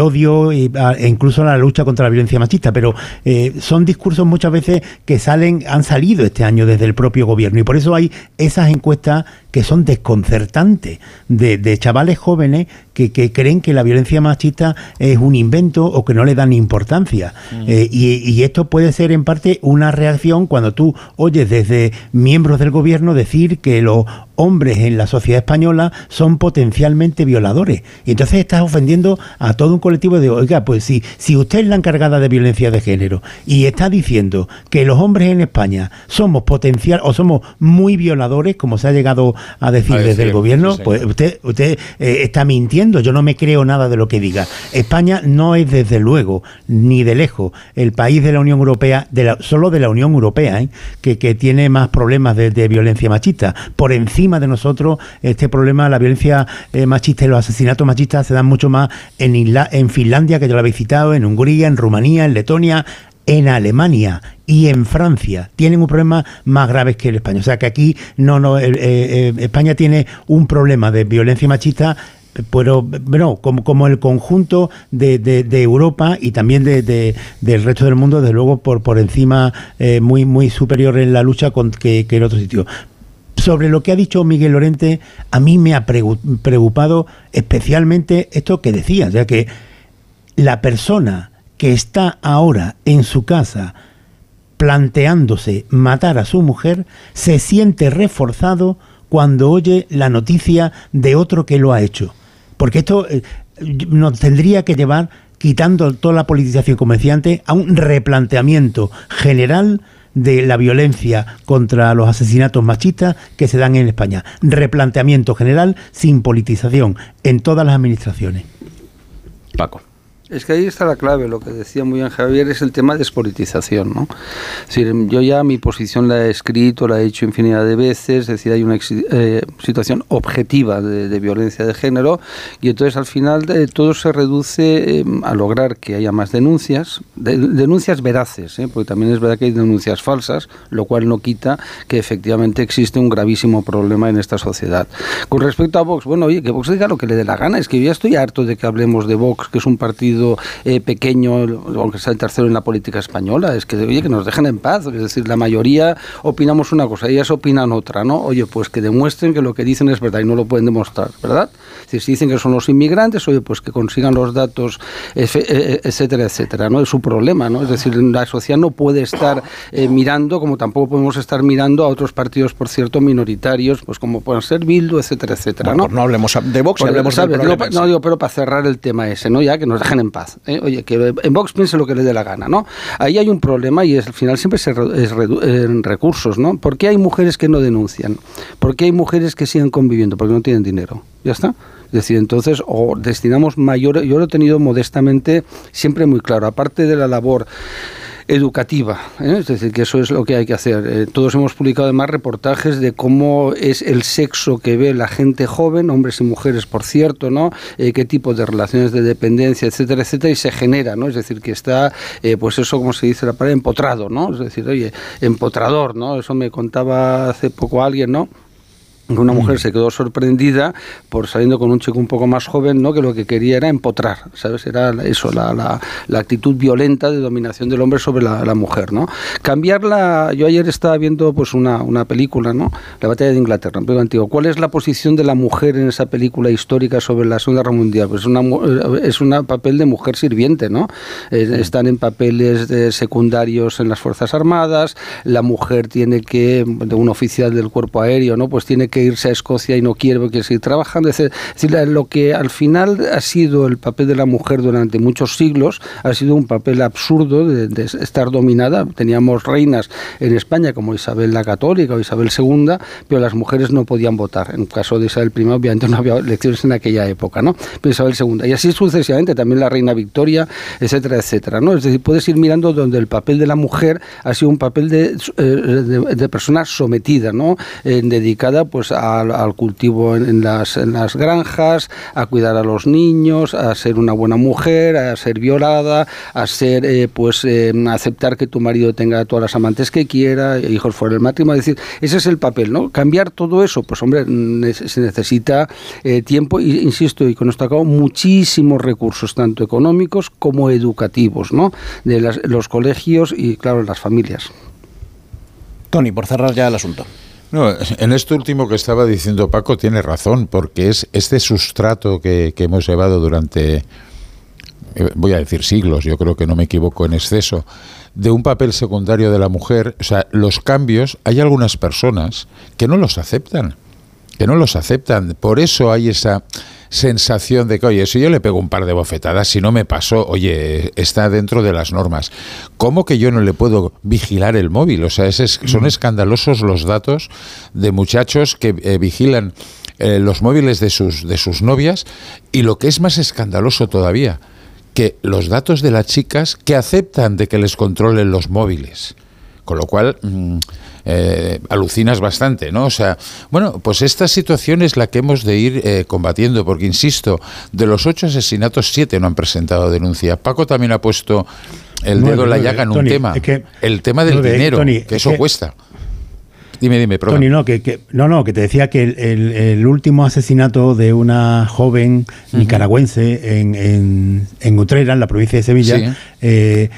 odio e incluso la lucha contra la violencia machista, pero eh, son discursos muchas veces que salen, han salido este año desde el propio gobierno y por eso hay esas encuestas que son desconcertantes de, chavales jóvenes que, creen que la violencia machista es un invento o que no le dan importancia. Mm. Eh, y, esto puede ser en parte una reacción cuando tú oyes desde miembros del gobierno decir que los hombres en la sociedad española son potencialmente violadores. Y entonces estás ofendiendo a todo un colectivo de, oiga, pues si, si usted es la encargada de violencia de género y está diciendo que los hombres en España somos potencial o somos muy violadores, como se ha llegado a decir, desde el gobierno, pues usted, usted eh, está mintiendo, yo no me creo nada de lo que diga. España no es desde luego, ni de lejos, el país de la Unión Europea, de la, solo de la Unión Europea, ¿eh? que, que, tiene más problemas de, violencia machista. Por encima de nosotros, este problema, la violencia eh, machista y los asesinatos machistas se dan mucho más en, en Finlandia, que yo lo habéis citado, en Hungría, en Rumanía, en Letonia, en Alemania y en Francia tienen un problema más grave que el España. O sea que aquí no, no, eh, eh, España tiene un problema de violencia machista pero bueno, como, como el conjunto de, de, Europa y también de, del resto del mundo, desde luego por, por encima muy, muy superior en la lucha con, que, que en otro sitio sobre lo que ha dicho Miguel Lorente, a mí me ha preocupado especialmente esto que decía, o sea que la persona que está ahora en su casa planteándose matar a su mujer, se siente reforzado cuando oye la noticia de otro que lo ha hecho. Porque esto eh, nos tendría que llevar, quitando toda la politización comerciante, a un replanteamiento general de la violencia contra los asesinatos machistas que se dan en España. Replanteamiento general sin politización en todas las administraciones. Paco. Es que ahí está la clave, lo que decía muy bien Javier, es el tema de despolitización. ¿no? Es yo ya mi posición la he escrito, la he hecho infinidad de veces, es decir, hay una eh, situación objetiva de, violencia de género y entonces al final eh, todo se reduce em, a lograr que haya más denuncias, denuncias veraces, ¿eh? porque también es verdad que hay denuncias falsas, lo cual no quita que efectivamente existe un gravísimo problema en esta sociedad. Con respecto a Vox, bueno, oye, que Vox diga lo que le dé la gana, es que yo ya estoy harto de que hablemos de Vox, que es un partido eh, pequeño, aunque sea el tercero en la política española, es que, oye, que nos dejen en paz. Es decir, la mayoría opinamos una cosa, ellas opinan otra, ¿no? Oye, pues que demuestren que lo que dicen es verdad y no lo pueden demostrar, ¿verdad? Si dicen que son los inmigrantes, oye, pues que consigan los datos, e, e, etcétera, etcétera, ¿no? Es su problema, ¿no? Es decir, la sociedad no puede estar eh, mirando, como tampoco podemos estar mirando a otros partidos, por cierto, minoritarios, pues como pueden ser Bildu, etcétera, etcétera, ¿no? No, hablemos de Vox, hablemos de no, digo, pero para cerrar el tema ese, ¿no? Ya que nos dejen en paz. ¿eh? Oye, que en Vox piense lo que le dé la gana, ¿no? Ahí hay un problema y es, al final siempre se es en recursos, ¿no? ¿Por qué hay mujeres que no denuncian? ¿Por qué hay mujeres que siguen conviviendo? Porque no tienen dinero. ¿Ya está? Es decir, entonces, o destinamos mayor, yo lo he tenido modestamente siempre muy claro, aparte de la labor educativa. ¿eh? Es decir, que eso es lo que hay que hacer. Eh, todos hemos publicado además reportajes de cómo es el sexo que ve la gente joven, hombres y mujeres, por cierto, ¿no? Eh, qué tipo de relaciones de dependencia, etcétera, etcétera, y se genera, ¿no? Es decir, que está, pues eso, como se dice la palabra, empotrado, ¿no? Es decir, oye, empotrador, ¿no? Eso me contaba hace poco alguien, ¿no? Una mujer se quedó sorprendida por saliendo con un chico un poco más joven, ¿no? que lo que quería era empotrar, ¿sabes? Era eso, la, la, la actitud violenta de dominación del hombre sobre la, la, mujer, ¿no? Cambiarla, yo ayer estaba viendo pues una, una película, ¿no? La batalla de Inglaterra, un antiguo. ¿Cuál es la posición de la mujer en esa película histórica sobre la Segunda Guerra Mundial? Pues es una es un papel de mujer sirviente, ¿no? Eh, están en papeles de secundarios en las Fuerzas Armadas, la mujer tiene que, de un oficial del cuerpo aéreo, ¿no? Pues tiene que irse a Escocia y no quiere porque seguir trabajando. Es decir, lo que al final ha sido el papel de la mujer durante muchos siglos ha sido un papel absurdo de, estar dominada. Teníamos reinas en España como Isabel la Católica o Isabel II, pero las mujeres no podían votar. En el caso de Isabel I, obviamente no había elecciones en aquella época, ¿no? Pero Isabel II. Y así sucesivamente, también la reina Victoria, etcétera, etcétera, ¿no? Es decir, puedes ir mirando donde el papel de la mujer ha sido un papel de, eh, de, persona sometida, ¿no? Eh, dedicada pues al, cultivo en, las, las granjas, a cuidar a los niños, a ser una buena mujer, a ser violada, a ser, eh, pues, eh, aceptar que tu marido tenga todas las amantes que quiera, hijos fuera del matrimonio. Es decir, ese es el papel, ¿no? Cambiar todo eso, pues, hombre, se necesita eh, tiempo y, insisto, y con esto acabo, muchísimos recursos, tanto económicos como educativos, ¿no? De los colegios y, claro, las familias. Tony, por cerrar ya el asunto. No, en esto último que estaba diciendo Paco tiene razón, porque es este sustrato que, hemos llevado durante, eh, voy a decir siglos, yo creo que no me equivoco en exceso, de un papel secundario de la mujer, o sea, los cambios, hay algunas personas que no los aceptan, que no los aceptan, por eso hay esa sensación de que, oye, si yo le pego un par de bofetadas, si no me pasó, oye, está dentro de las normas. ¿Cómo que yo no le puedo vigilar el móvil? O sea, es, son escandalosos los datos de muchachos que eh, vigilan eh, los móviles de sus, de sus novias y lo que es más escandaloso todavía, que los datos de las chicas que aceptan de que les controlen los móviles. Con lo cual, mm, eh, alucinas bastante, ¿no? O sea, bueno, pues esta situación es la que hemos de ir eh, combatiendo, porque insisto, de los ocho asesinatos, siete no han presentado denuncia. Paco también ha puesto el dedo en la llaga en un tema, el tema del dinero, que eso cuesta. Dime, dime, Tony, no, que, no, no, que te decía que el, último asesinato de una joven nicaragüense en, en, en, Utrera, en la provincia de Sevilla, eh,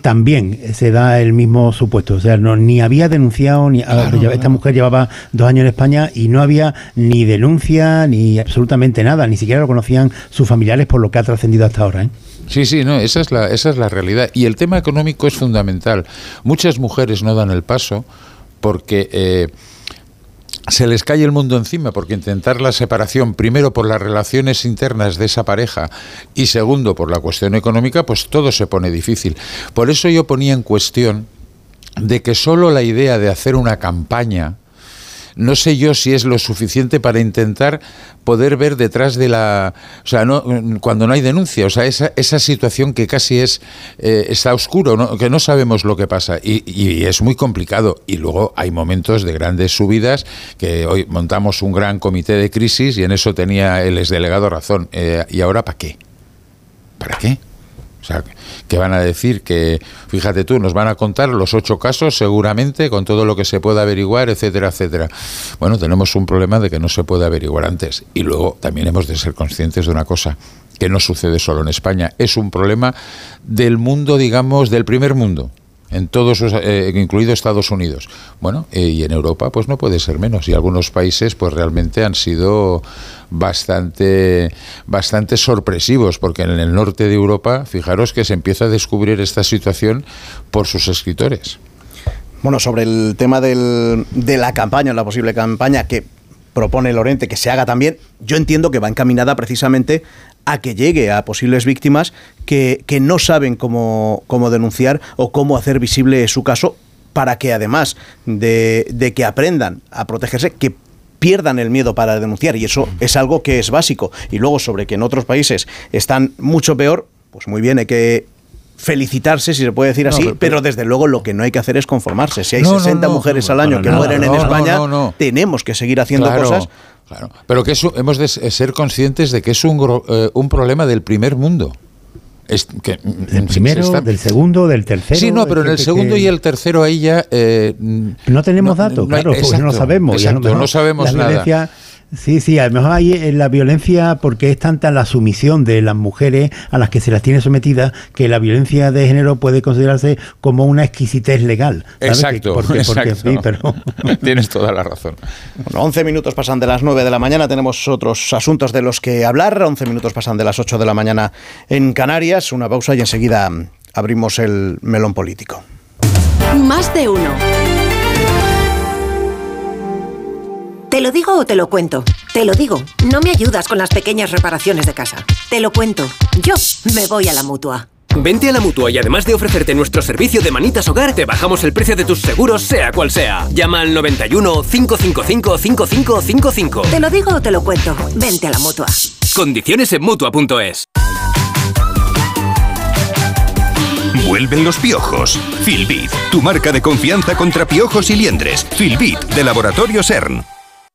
también se da el mismo supuesto. O sea, no, ni había denunciado, ni esta mujer llevaba dos años en España y no había ni denuncia ni absolutamente nada, ni siquiera lo conocían sus familiares por lo que ha trascendido hasta ahora. ¿eh? Sí, sí, no, esa es, la, esa es la realidad. Y el tema económico es fundamental. Muchas mujeres no dan el paso porque... Eh, se les cae el mundo encima porque intentar la separación, primero por las relaciones internas de esa pareja y segundo por la cuestión económica, pues todo se pone difícil. Por eso yo ponía en cuestión de que solo la idea de hacer una campaña, no sé yo si es lo suficiente para intentar poder ver detrás de la... O sea, no, cuando no hay denuncia, o sea, esa, esa situación que casi es... Eh, está oscuro, que no sabemos lo que pasa y, es muy complicado. Y luego hay momentos de grandes subidas que hoy montamos un gran comité de crisis y en eso tenía el exdelegado razón. Eh, ¿Y ahora para qué? ¿Para qué? Sea, que van a decir que, fíjate tú, nos van a contar los ocho casos seguramente con todo lo que se pueda averiguar, etcétera, etcétera. Bueno, tenemos un problema de que no se puede averiguar antes. Y luego también hemos de ser conscientes de una cosa, que no sucede solo en España, es un problema del mundo, digamos, del primer mundo en todos, eh, incluido Estados Unidos. Bueno, eh, y en Europa pues no puede ser menos. Y algunos países pues realmente han sido bastante, bastante sorpresivos, porque en el norte de Europa, fijaros que se empieza a descubrir esta situación por sus escritores. Bueno, sobre el tema del, de la campaña, la posible campaña que propone Lorente que se haga también, yo entiendo que va encaminada precisamente a que llegue a posibles víctimas que, no saben cómo, cómo denunciar o cómo hacer visible su caso para que además de, de que aprendan a protegerse, que pierdan el miedo para denunciar y eso es algo que es básico. Y luego sobre que en otros países están mucho peor, pues muy bien, hay que felicitarse, si se puede decir así, pero, desde luego lo que no hay que hacer es conformarse. Si hay 60 mujeres al año que mueren en España, tenemos que seguir haciendo cosas. Claro, pero que hemos de ser conscientes de que es un, eh, un problema del primer mundo. Es que, del primero, del segundo, del tercero. Sí, no, pero en el segundo y el tercero ahí ya. Eh, no tenemos datos, claro, porque no lo sabemos. no, sabemos nada. Sí, sí, a lo mejor hay en la violencia porque es tanta la sumisión de las mujeres a las que se las tiene sometidas que la violencia de género puede considerarse como una exquisitez legal. Exacto, porque, sí, pero... [LAUGHS] Tienes toda la razón. Bueno, 11 minutos pasan de las 9 de la mañana, tenemos otros asuntos de los que hablar, 11 minutos pasan de las 8 de la mañana en Canarias, una pausa y enseguida abrimos el melón político. Más de uno. ¿Te lo digo o te lo cuento? Te lo digo. No me ayudas con las pequeñas reparaciones de casa. Te lo cuento. Yo me voy a la mutua. Vente a la mutua y además de ofrecerte nuestro servicio de manitas hogar, te bajamos el precio de tus seguros, sea cual sea. Llama al 91 555 5555. Te lo digo o te lo cuento. Vente a la mutua. Condiciones en mutua.es. Vuelven los piojos. Filbit, tu marca de confianza contra piojos y liendres. Filbit, de Laboratorio CERN.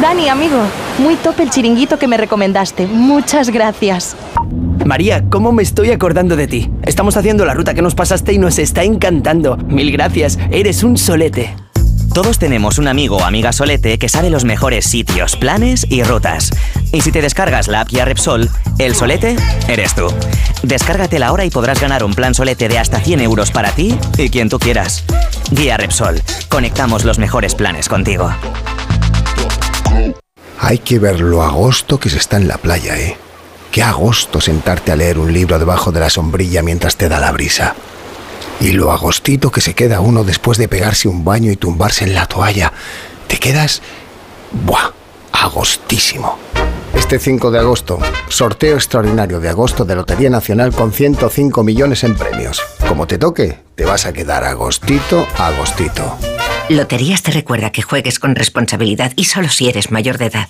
Dani, amigo, muy top el chiringuito que me recomendaste. Muchas gracias. María, ¿cómo me estoy acordando de ti? Estamos haciendo la ruta que nos pasaste y nos está encantando. Mil gracias, eres un solete. Todos tenemos un amigo o amiga solete que sabe los mejores sitios, planes y rutas. Y si te descargas la app Guía Repsol, el solete eres tú. Descárgatela ahora y podrás ganar un plan solete de hasta 100 euros para ti y quien tú quieras. Guía Repsol, conectamos los mejores planes contigo. Hay que ver lo agosto que se está en la playa, ¿eh? Qué agosto sentarte a leer un libro debajo de la sombrilla mientras te da la brisa. Y lo agostito que se queda uno después de pegarse un baño y tumbarse en la toalla. Te quedas... ¡Buah! Agostísimo. Este 5 de agosto, sorteo extraordinario de agosto de Lotería Nacional con 105 millones en premios. Como te toque, te vas a quedar agostito, agostito. Loterías te recuerda que juegues con responsabilidad y solo si eres mayor de edad.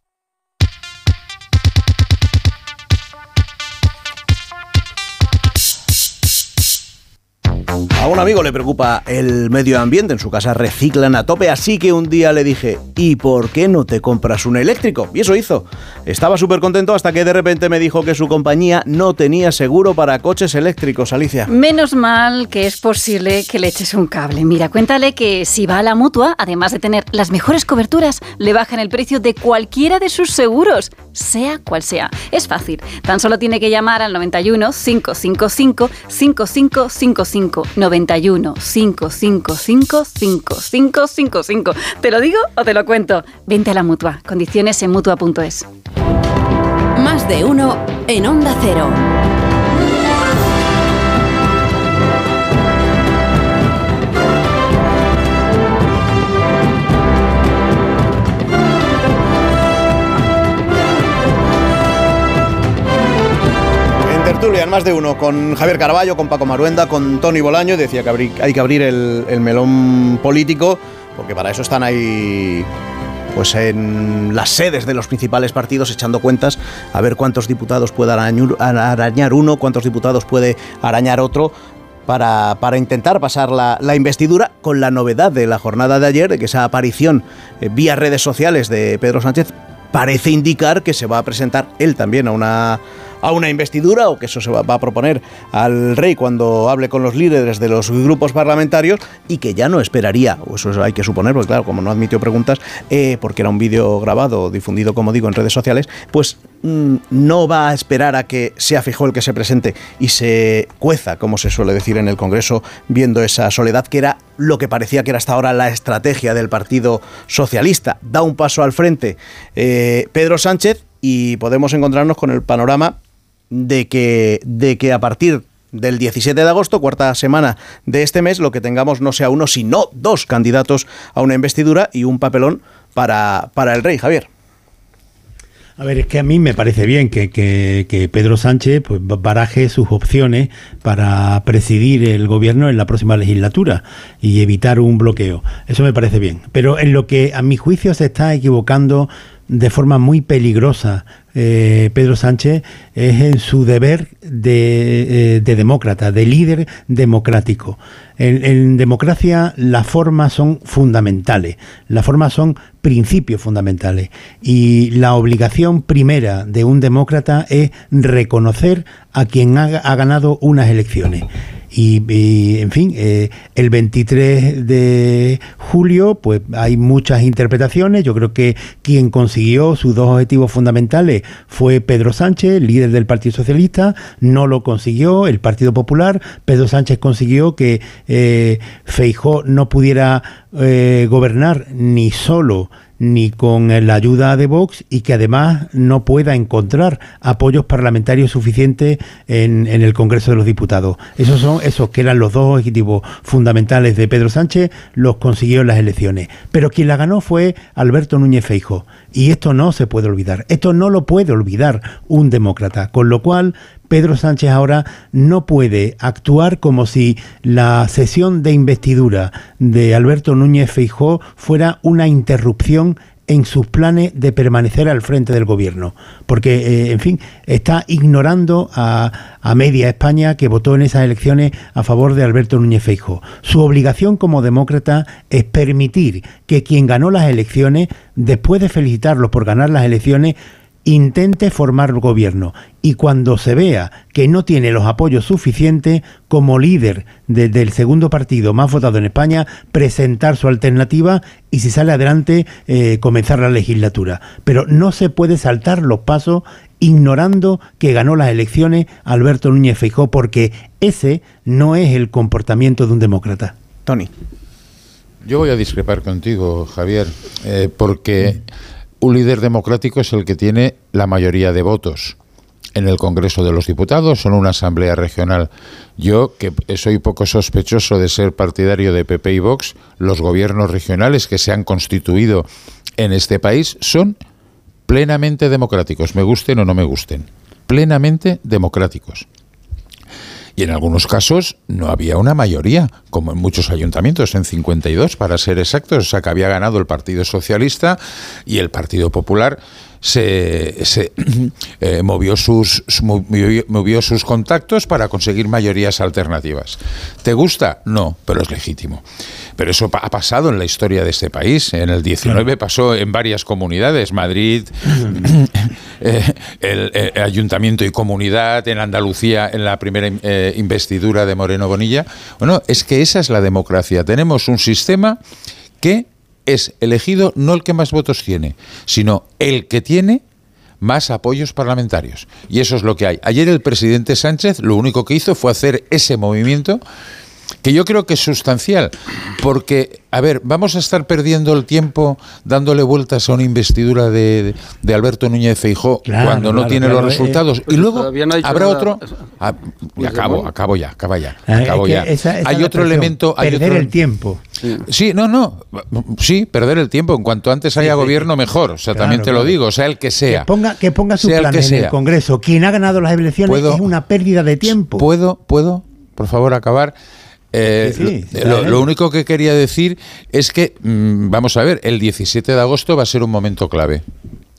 Un amigo le preocupa el medio ambiente, en su casa reciclan a tope, así que un día le dije, ¿y por qué no te compras un eléctrico? Y eso hizo. Estaba súper contento hasta que de repente me dijo que su compañía no tenía seguro para coches eléctricos, Alicia. Menos mal que es posible que le eches un cable. Mira, cuéntale que si va a la mutua, además de tener las mejores coberturas, le bajan el precio de cualquiera de sus seguros, sea cual sea. Es fácil, tan solo tiene que llamar al 91 555 5555 91 555 5555. ¿Te lo digo o te lo cuento? Vente a la mutua. Condiciones en mutua.es. Más de uno en Onda Cero. Tertulia más de uno con Javier Caraballo, con Paco Maruenda, con Tony Bolaño. Decía que hay que abrir el, melón político, porque para eso están ahí pues en las sedes de los principales partidos echando cuentas a ver cuántos diputados puede arañar uno, cuántos diputados puede arañar otro. Para, para intentar pasar la, la, investidura con la novedad de la jornada de ayer, de que esa aparición eh, vía redes sociales de Pedro Sánchez parece indicar que se va a presentar él también a una a una investidura o que eso se va, a proponer al rey cuando hable con los líderes de los grupos parlamentarios y que ya no esperaría, o eso hay que suponer, porque claro, como no admitió preguntas, eh, porque era un vídeo grabado, difundido, como digo, en redes sociales, pues no va a esperar a que sea fijo el que se presente y se cueza, como se suele decir en el Congreso, viendo esa soledad que era lo que parecía que era hasta ahora la estrategia del Partido Socialista. Da un paso al frente eh, Pedro Sánchez y podemos encontrarnos con el panorama de que, de que a partir del 17 de agosto, cuarta semana de este mes, lo que tengamos no sea uno, sino dos candidatos a una investidura y un papelón para, para el rey, Javier. A ver, es que a mí me parece bien que, que, Pedro Sánchez pues, baraje sus opciones para presidir el gobierno en la próxima legislatura y evitar un bloqueo. Eso me parece bien. Pero en lo que a mi juicio se está equivocando de forma muy peligrosa eh, Pedro Sánchez es en su deber de, eh, de demócrata, de líder democrático. En, democracia las formas son fundamentales, las formas son principios fundamentales y la obligación primera de un demócrata es reconocer a quien ha ganado unas elecciones. Y, en fin, eh, el 23 de julio, pues hay muchas interpretaciones. Yo creo que quien consiguió sus dos objetivos fundamentales fue Pedro Sánchez, líder del Partido Socialista. No lo consiguió el Partido Popular. Pedro Sánchez consiguió que eh, Feijó no pudiera eh, gobernar ni solo ni con la ayuda de Vox y que además no pueda encontrar apoyos parlamentarios suficientes en, el Congreso de los Diputados. Esos son esos que eran los dos objetivos fundamentales de Pedro Sánchez, los consiguió en las elecciones. Pero quien la ganó fue Alberto Núñez Feijo. Y esto no se puede olvidar. Esto no lo puede olvidar un demócrata. Con lo cual, Pedro Sánchez ahora no puede actuar como si la sesión de investidura de Alberto Núñez Feijó fuera una interrupción en sus planes de permanecer al frente del gobierno, porque, eh, en fin, está ignorando a, media España que votó en esas elecciones a favor de Alberto Núñez Feijóo. Su obligación como demócrata es permitir que quien ganó las elecciones, después de felicitarlos por ganar las elecciones, intente formar gobierno y cuando se vea que no tiene los apoyos suficientes como líder del segundo partido más votado en España, presentar su alternativa y si sale adelante eh, comenzar la legislatura. Pero no se puede saltar los pasos ignorando que ganó las elecciones Alberto Núñez Feijóo porque ese no es el comportamiento de un demócrata. Tony. Yo voy a discrepar contigo, Javier, eh, porque un líder democrático es el que tiene la mayoría de votos en el Congreso de los Diputados o en una asamblea regional. Yo, que soy poco sospechoso de ser partidario de PP y Vox, los gobiernos regionales que se han constituido en este país son plenamente democráticos, me gusten o no me gusten, plenamente democráticos. Y en algunos casos no había una mayoría, como en muchos ayuntamientos, en 52 para ser exactos, o sea que había ganado el Partido Socialista y el Partido Popular se, se [CLEARS THROAT] eh, movió, sus, movió, sus contactos para conseguir mayorías alternativas. ¿Te gusta? No, pero es legítimo. Pero eso ha pasado en la historia de este país. En el 19 pasó en varias comunidades, Madrid, [CLEARS THROAT] eh, el, Ayuntamiento y Comunidad, en Andalucía, en la primera eh, investidura de Moreno Bonilla. Bueno, es que esa es la democracia. Tenemos un sistema que es elegido no el que más votos tiene, sino el que tiene más apoyos parlamentarios. Y eso es lo que hay. Ayer el presidente Sánchez lo único que hizo fue hacer ese movimiento que yo creo que es sustancial, porque, a ver, vamos a estar perdiendo el tiempo dándole vueltas a una investidura de, de Alberto Núñez Feijó cuando no tiene los resultados. y luego habrá otro... Ah, y acabo, acabo ya, acaba ya, ah, acabo ya. hay otro elemento... Hay perder el tiempo. Sí. no, no, sí, perder el tiempo. En cuanto antes haya gobierno, mejor. O sea, también te lo digo, o sea, el que sea. Que ponga, que ponga su plan en el Congreso. Quien ha ganado las elecciones es una pérdida de tiempo. ¿Puedo, puedo, por favor, acabar? Eh, lo, único que quería decir es que, mm, vamos a ver, el 17 de agosto va a ser un momento clave.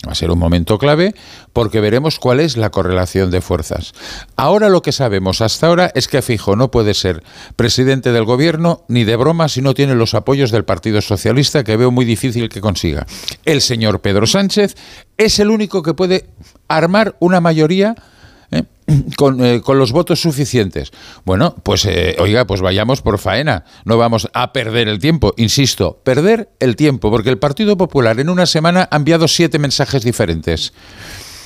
Va a ser un momento clave porque veremos cuál es la correlación de fuerzas. Ahora lo que sabemos hasta ahora es que Fijo no puede ser presidente del gobierno ni de broma si no tiene los apoyos del Partido Socialista, que veo muy difícil que consiga. El señor Pedro Sánchez es el único que puede armar una mayoría. Con, eh, con, los votos suficientes. Bueno, pues eh, oiga, pues vayamos por faena. No vamos a perder el tiempo. Insisto, perder el tiempo, porque el Partido Popular en una semana ha enviado siete mensajes diferentes.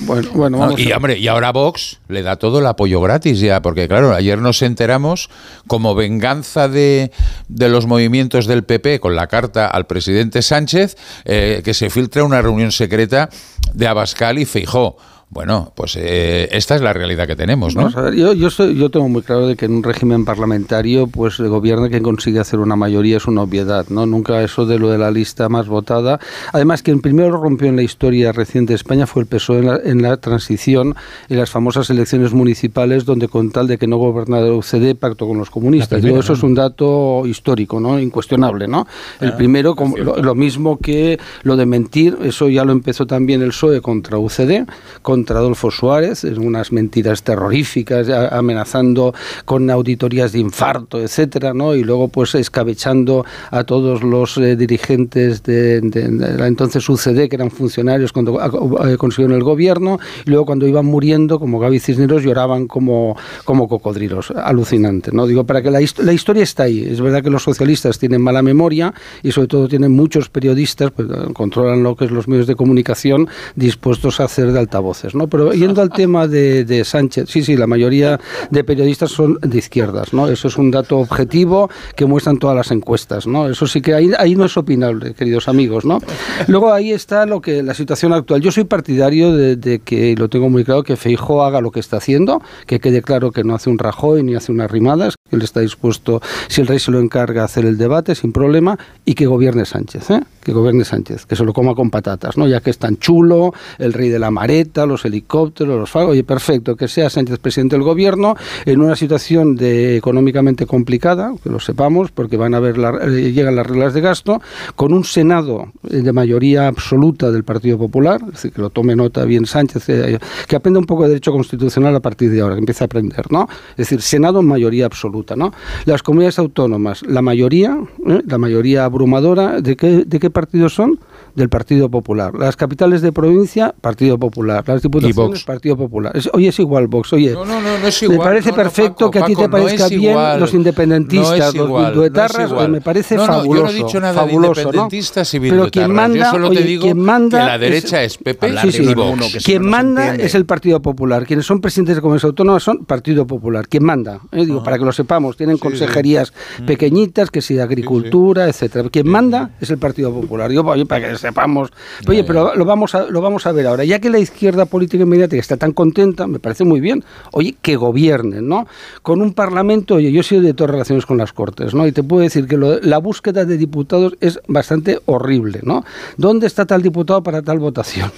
Bueno, bueno, vamos y, hombre, y ahora Vox le da todo el apoyo gratis ya, porque claro, ayer nos enteramos como venganza de, de los movimientos del PP con la carta al presidente Sánchez que se filtra una reunión secreta de Abascal y Feijó. Bueno, pues eh, esta es la realidad que tenemos, ¿no? yo, yo, yo, tengo muy claro de que en un régimen parlamentario, pues el gobierno que consigue hacer una mayoría es una obviedad, ¿no? Nunca eso de lo de la lista más votada. Además, quien primero rompió en la historia reciente de España fue el PSOE en la, en la transición, en las famosas elecciones municipales, donde con tal de que no gobernara el UCD, pactó con los comunistas. Digo, eso es un dato histórico, ¿no? Incuestionable, ¿no? El ah, primero, como, lo, lo, mismo que lo de mentir, eso ya lo empezó también el PSOE contra UCD, contra Adolfo Suárez, en unas mentiras terroríficas, amenazando con auditorías de infarto, etcétera, ¿no? Y luego, pues, escabechando a todos los eh, dirigentes de, la entonces UCD, que eran funcionarios cuando eh, consiguieron el gobierno, y luego cuando iban muriendo, como Gaby Cisneros, lloraban como, como cocodrilos. Alucinante, ¿no? Digo, para que la, historia está ahí. Es verdad que los socialistas tienen mala memoria y sobre todo tienen muchos periodistas, pues controlan lo que es los medios de comunicación, dispuestos a hacer de altavoces. ¿No? Pero yendo al tema de, Sánchez, sí, sí, la mayoría de periodistas son de izquierdas, ¿no? Eso es un dato objetivo que muestran todas las encuestas, ¿no? Eso sí que ahí, ahí no es opinable, queridos amigos, ¿no? Luego ahí está lo que la situación actual. Yo soy partidario de, que, y lo tengo muy claro, que Feijó haga lo que está haciendo, que quede claro que no hace un Rajoy ni hace unas rimadas, que él está dispuesto, si el rey se lo encarga, a hacer el debate sin problema y que gobierne Sánchez, ¿eh? Que gobierne Sánchez, que se lo coma con patatas, ¿no? Ya que es tan chulo, el rey de la mareta, los helicópteros, los fagos. Oye, perfecto, que sea Sánchez presidente del gobierno en una situación de económicamente complicada, que lo sepamos, porque van a ver eh, llegan las reglas de gasto, con un Senado eh, de mayoría absoluta del Partido Popular, es decir, que lo tome nota bien Sánchez, eh, que aprenda un poco de derecho constitucional a partir de ahora, que empiece a aprender, ¿no? Es decir, Senado en mayoría absoluta, ¿no? Las comunidades autónomas, la mayoría, la mayoría abrumadora, ¿de qué, de qué partidos son? Del Partido Popular. Las capitales de provincia, Partido Popular. Las Diputaciones, Partido Popular. Es, oye, es igual Vox. Oye, no, no, no, es igual. Me parece perfecto que a ti te parezca bien los independentistas, los bilduetarras, pues me parece fabuloso. yo no he dicho nada fabuloso, de independentistas y Pero quien manda, yo solo oye, te digo quien manda que la derecha es, es PP sí, sí, y Vox. Quien manda es el Partido Popular. Quienes son presidentes de comunidades autónomas son Partido Popular. Quien manda, eh, digo, ah. para que lo sepamos, tienen consejerías mm. pequeñitas, que si de agricultura, etcétera. Quien manda es el Partido Popular. Yo, para que sepamos. Oye, pero lo vamos a lo vamos a ver ahora. Ya que la izquierda política inmediata está tan contenta, me parece muy bien. Oye, que gobiernen, ¿no? Con un parlamento, oye, yo he sido de todas relaciones con las Cortes, ¿no? Y te puedo decir que la búsqueda de diputados es bastante horrible, ¿no? ¿Dónde está tal diputado para tal votación?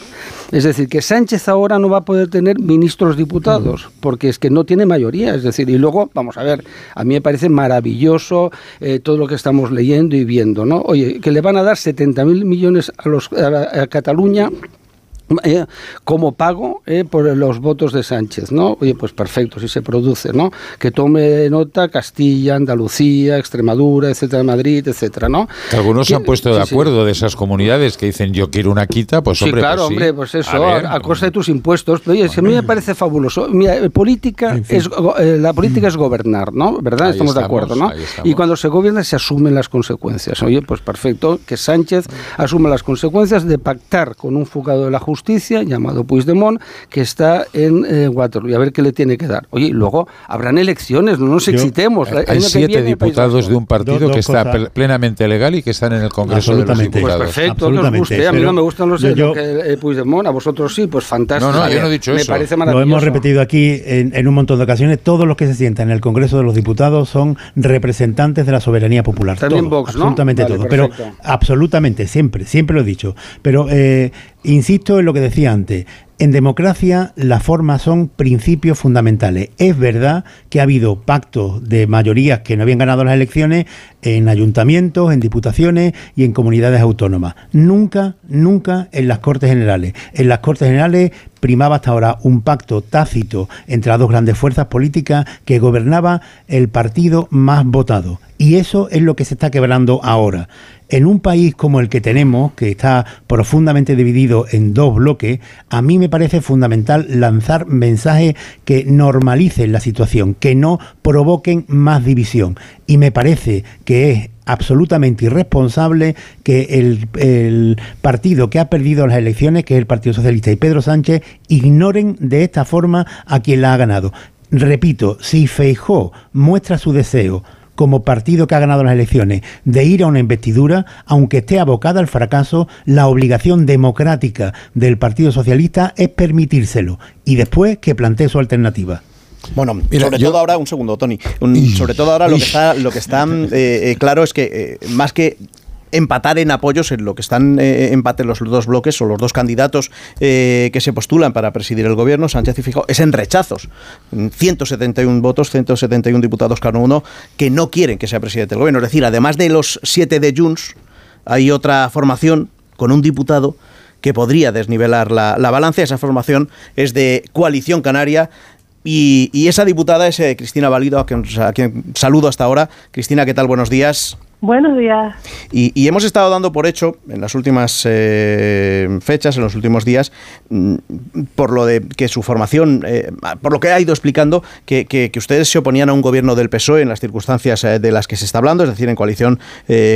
Es decir, que Sánchez ahora no va a poder tener ministros diputados, porque es que no tiene mayoría. Es decir, y luego, vamos a ver, a mí me parece maravilloso eh, todo lo que estamos leyendo y viendo, ¿no? Oye, que le van a dar 70.000 millones a, los, a Cataluña eh, como pago eh, por los votos de Sánchez, ¿no? Oye, pues perfecto, si se produce, ¿no? Que tome nota Castilla, Andalucía, Extremadura, etcétera, Madrid, etcétera, ¿no? Algunos se han puesto de acuerdo de esas comunidades que dicen yo quiero una quita, pues hombre, sí, claro, pues hombre, pues eso, a, costa de tus impuestos. oye, a mí me parece fabuloso. Mira, política es eh, la política es gobernar, ¿no? ¿Verdad? Estamos, de acuerdo, ¿no? Y cuando se gobierna se asumen las consecuencias. Oye, pues perfecto, que Sánchez asuma las consecuencias de pactar con un fugado de la justicia Justicia llamado Puigdemont que está en eh, Waterloo y a ver qué le tiene que dar. Oye, luego habrán elecciones, no nos excitemos. Hay siete diputados de un partido que está plenamente legal y que están en el Congreso de los Diputados. Pues perfecto, que os guste. A mí no me gustan los yo, eh, Puigdemont, a vosotros sí, pues fantástico. No, no, yo no he dicho me eso. Parece maravilloso. Lo hemos repetido aquí en, en, un montón de ocasiones. Todos los que se sientan en el Congreso de los Diputados son representantes de la soberanía popular. También todo, Vox, ¿no? Absolutamente vale. Perfecto. Pero absolutamente, siempre, siempre lo he dicho. Pero eh, insisto en lo que decía antes. En democracia las formas son principios fundamentales. Es verdad que ha habido pactos de mayorías que no habían ganado las elecciones en ayuntamientos, en diputaciones y en comunidades autónomas. Nunca, nunca en las Cortes Generales. En las Cortes Generales primaba hasta ahora un pacto tácito entre las dos grandes fuerzas políticas que gobernaba el partido más votado. Y eso es lo que se está quebrando ahora. En un país como el que tenemos, que está profundamente dividido en dos bloques, a mí me parece fundamental lanzar mensajes que normalicen la situación, que no provoquen más división. Y me parece que es absolutamente irresponsable que el, partido que ha perdido las elecciones, que es el Partido Socialista y Pedro Sánchez, ignoren de esta forma a quien la ha ganado. Repito, si Feijó muestra su deseo como partido que ha ganado las elecciones de ir a una investidura, aunque esté abocada al fracaso, la obligación democrática del Partido Socialista es permitírselo y después que plantee su alternativa. Bueno, sobre todo ahora, un segundo, Tony. sobre todo ahora lo que está, lo que está eh, eh, claro es que eh, más que empatar en apoyos en lo que están eh, empate los dos bloques o los dos candidatos eh, que se postulan para presidir el gobierno, Sánchez y Fijo, es en rechazos. 171 votos, 171 diputados cada uno que no quieren que sea presidente del gobierno. Es decir, además de los siete de Junts, hay otra formación con un diputado que podría desnivelar la, balanza. Esa formación es de Coalición Canaria. Y, esa diputada es eh, Cristina Valido, a quien saludo hasta ahora. Cristina, ¿qué tal? Buenos días. Buenos días. Y, hemos estado dando por hecho en las últimas eh, fechas, en los últimos días, mm, por lo de que su formación, eh, por lo que ha ido explicando, que, ustedes se oponían a un gobierno del PSOE en las circunstancias eh, de las que se está hablando, es decir, en coalición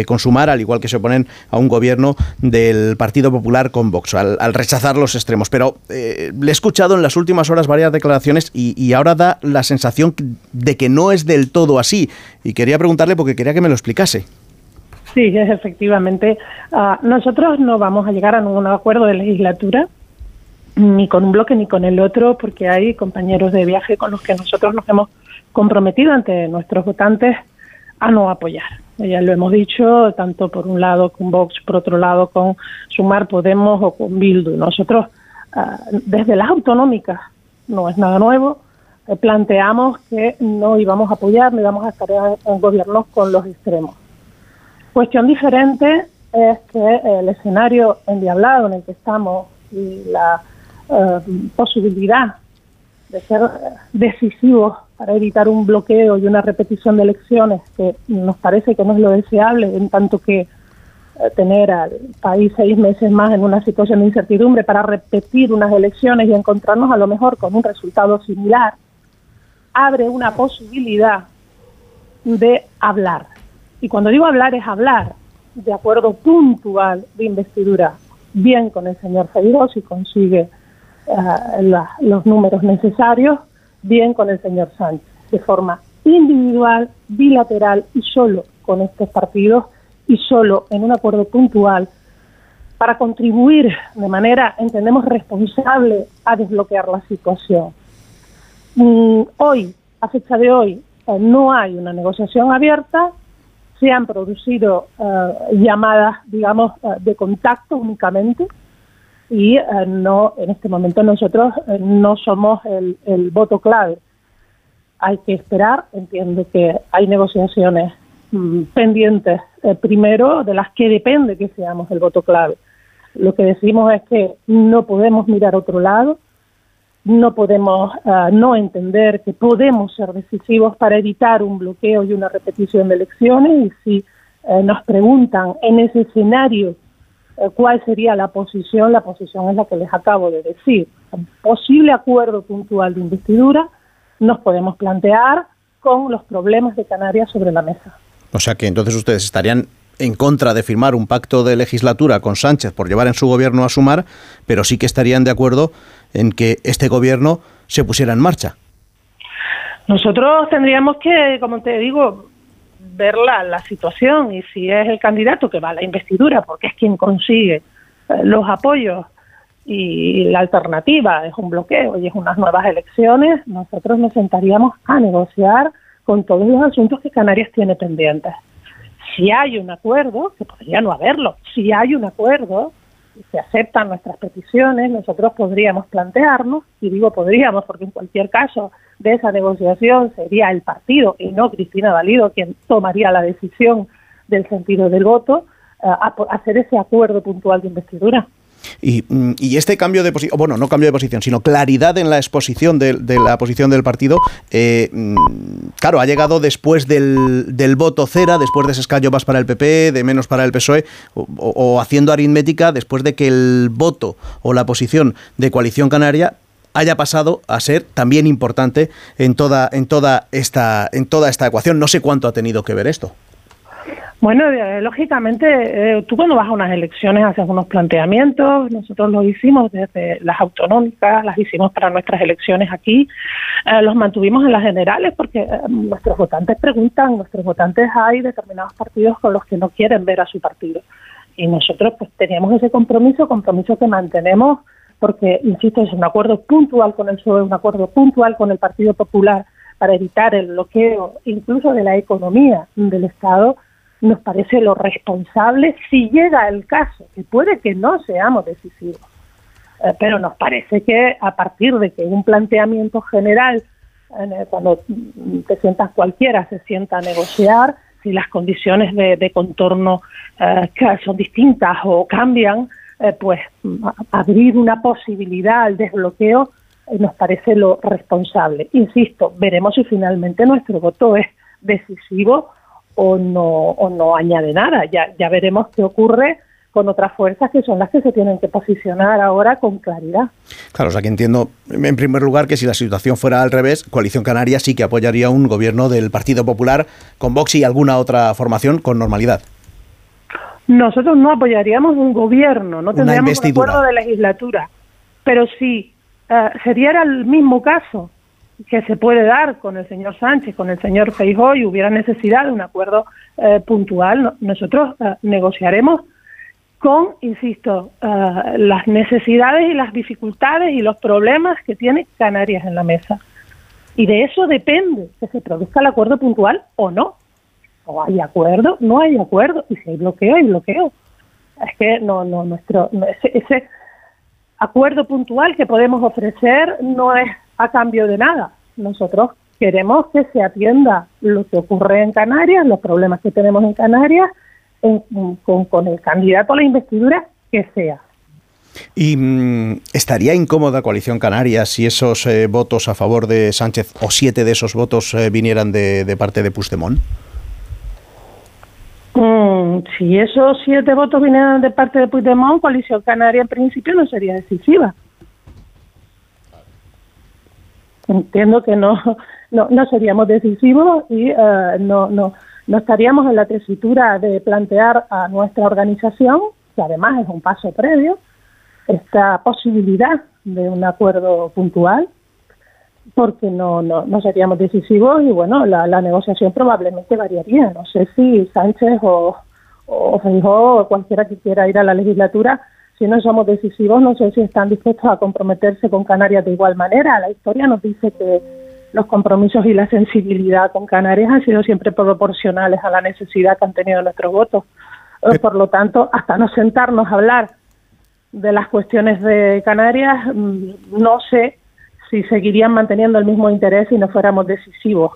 con Sumar, al igual que se oponen a un gobierno del Partido Popular con Vox, al, rechazar los extremos. Pero le he escuchado en las últimas horas varias declaraciones y, y ahora da la sensación de que no es del todo así. Y quería preguntarle porque quería que me lo explicase. Sí, efectivamente. Ah, nosotros no vamos a llegar a ningún acuerdo de legislatura, ni con un bloque ni con el otro, porque hay compañeros de viaje con los que nosotros nos hemos comprometido ante nuestros votantes a no apoyar. Ya lo hemos dicho, tanto por un lado con Vox, por otro lado con Sumar Podemos o con Bildu. Nosotros, ah, desde las autonómicas, no es nada nuevo, eh, planteamos que no íbamos a apoyar, no íbamos a estar en gobiernos con los extremos. Cuestión diferente es que el escenario endiablado en el que estamos y la eh, posibilidad de ser decisivos para evitar un bloqueo y una repetición de elecciones que nos parece que no es lo deseable en tanto que eh, tener al país seis meses más en una situación de incertidumbre para repetir unas elecciones y encontrarnos a lo mejor con un resultado similar, abre una posibilidad de hablar y cuando digo hablar es hablar de acuerdo puntual de investidura, bien con el señor Feijó si consigue eh, los números necesarios, bien con el señor Sánchez, de forma individual, bilateral y solo con estos partidos y solo en un acuerdo puntual para contribuir de manera, entendemos, responsable a desbloquear la situación. Mm, hoy, a fecha de hoy, eh, no hay una negociación abierta, se han producido eh, llamadas, digamos, eh, de contacto únicamente y eh, no, en este momento nosotros no somos el, voto clave. Hay que esperar, entiendo que hay negociaciones mm, pendientes primero de las que depende que seamos el voto clave. Lo que decimos es que no podemos mirar otro lado, no podemos ah, no entender que podemos ser decisivos para evitar un bloqueo y una repetición de elecciones y si eh, nos preguntan en ese escenario eh, cuál sería la posición, la posición es la que les acabo de decir. Posible acuerdo puntual de investidura nos podemos plantear con los problemas de Canarias sobre la mesa. O sea que entonces ustedes estarían en contra de firmar un pacto de legislatura con Sánchez por llevar en su gobierno a sumar, pero sí que estarían de acuerdo en que este gobierno se pusiera en marcha. Nosotros tendríamos que, como te digo, ver la, situación y si es el candidato que va a la investidura, porque es quien consigue eh, los apoyos y la alternativa es un bloqueo y es unas nuevas elecciones, nosotros nos sentaríamos a negociar con todos los asuntos que Canarias tiene pendientes si hay un acuerdo, que podría no haberlo, si hay un acuerdo, se aceptan nuestras peticiones, nosotros podríamos plantearnos, y digo podríamos porque en cualquier caso de esa negociación sería el partido y no Cristina Valido quien tomaría la decisión del sentido del voto, eh, a hacer ese acuerdo puntual de investidura. Mm, y, este cambio de posición, bueno, no cambio de posición, sino claridad en la exposición de, la posición del partido, eh, mm, claro, ha llegado después del, voto cera, después de ese escaño más para el PP, de menos para el PSOE, o, haciendo aritmética después de que el voto o la posición de Coalición Canaria haya pasado a ser también importante en toda, en toda esta, en toda esta ecuación. No sé cuánto ha tenido que ver esto. Bueno, eh, lógicamente, eh, tú cuando vas a unas elecciones haces unos planteamientos, nosotros los hicimos desde las autonómicas, las hicimos para nuestras elecciones aquí, eh, los mantuvimos en las generales porque nuestros votantes preguntan, nuestros votantes hay determinados partidos con los que no quieren ver a su partido. Y nosotros pues teníamos ese compromiso, compromiso que mantenemos porque, insisto, es un acuerdo puntual con el PSOE, un acuerdo puntual con el Partido Popular para evitar el bloqueo incluso de la economía del Estado nos parece lo responsable si llega el caso, que puede que no seamos decisivos, eh, pero nos parece que a partir de que un planteamiento general, cuando te sientas cualquiera, se sienta a negociar, si las condiciones de, contorno eh, son distintas o cambian, eh, pues abrir una posibilidad al desbloqueo nos parece lo responsable. Insisto, veremos si finalmente nuestro voto es decisivo o no, o no añade nada. Ya, ya veremos qué ocurre con otras fuerzas que son las que se tienen que posicionar ahora con claridad. Claro, o sea que entiendo en primer lugar que si la situación fuera al revés, Coalición Canaria sí que apoyaría un gobierno del Partido Popular con Vox y alguna otra formación con normalidad. Nosotros no apoyaríamos un gobierno, no tendríamos un acuerdo de legislatura, pero sí eh, sería el mismo caso que se puede dar con el señor Sánchez, con el señor Feijóo y hubiera necesidad de un acuerdo eh, puntual, nosotros eh, negociaremos con, insisto, eh, las necesidades y las dificultades y los problemas que tiene Canarias en la mesa. Y de eso depende que se produzca el acuerdo puntual o no. O hay acuerdo, no hay acuerdo, y si hay bloqueo, hay bloqueo. Es que no, no, nuestro, ese acuerdo puntual que podemos ofrecer no es a cambio de nada. Nosotros queremos que se atienda lo que ocurre en Canarias, los problemas que tenemos en Canarias, con, el candidato a la investidura que sea. ¿Y mm, estaría incómoda Coalición Canaria si esos eh, votos a favor de Sánchez o siete de esos votos eh, vinieran de, parte de Puigdemont? Mm, si esos siete votos vinieran de parte de Puigdemont, Coalición Canaria en principio no sería decisiva. Entiendo que no, no, seríamos decisivos y eh, no, no, no estaríamos en la tesitura de plantear a nuestra organización, que además es un paso previo, esta posibilidad de un acuerdo puntual, porque no, no, no seríamos decisivos y bueno, la, negociación probablemente variaría. No sé si Sánchez o, o o cualquiera que quiera ir a la legislatura si no somos decisivos, no sé si están dispuestos a comprometerse con Canarias de igual manera. La historia nos dice que los compromisos y la sensibilidad con Canarias han sido siempre proporcionales a la necesidad que han tenido nuestros votos. Eh, por lo tanto, hasta no sentarnos a hablar de las cuestiones de Canarias, mm, no sé si seguirían manteniendo el mismo interés si no fuéramos decisivos.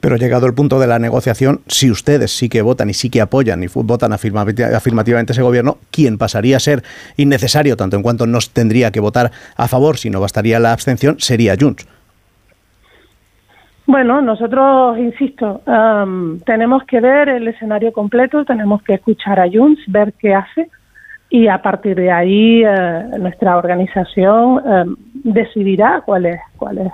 Pero llegado el punto de la negociación, si ustedes sí que votan y sí que apoyan y votan afirmativamente ese gobierno, quien pasaría a ser innecesario, tanto en cuanto no tendría que votar a favor, sino bastaría la abstención, sería Junts. Bueno, nosotros, insisto, tenemos que ver el escenario completo, tenemos que escuchar a Junts, ver qué hace y a partir de ahí eh, nuestra organización decidirá cuál es, cuál es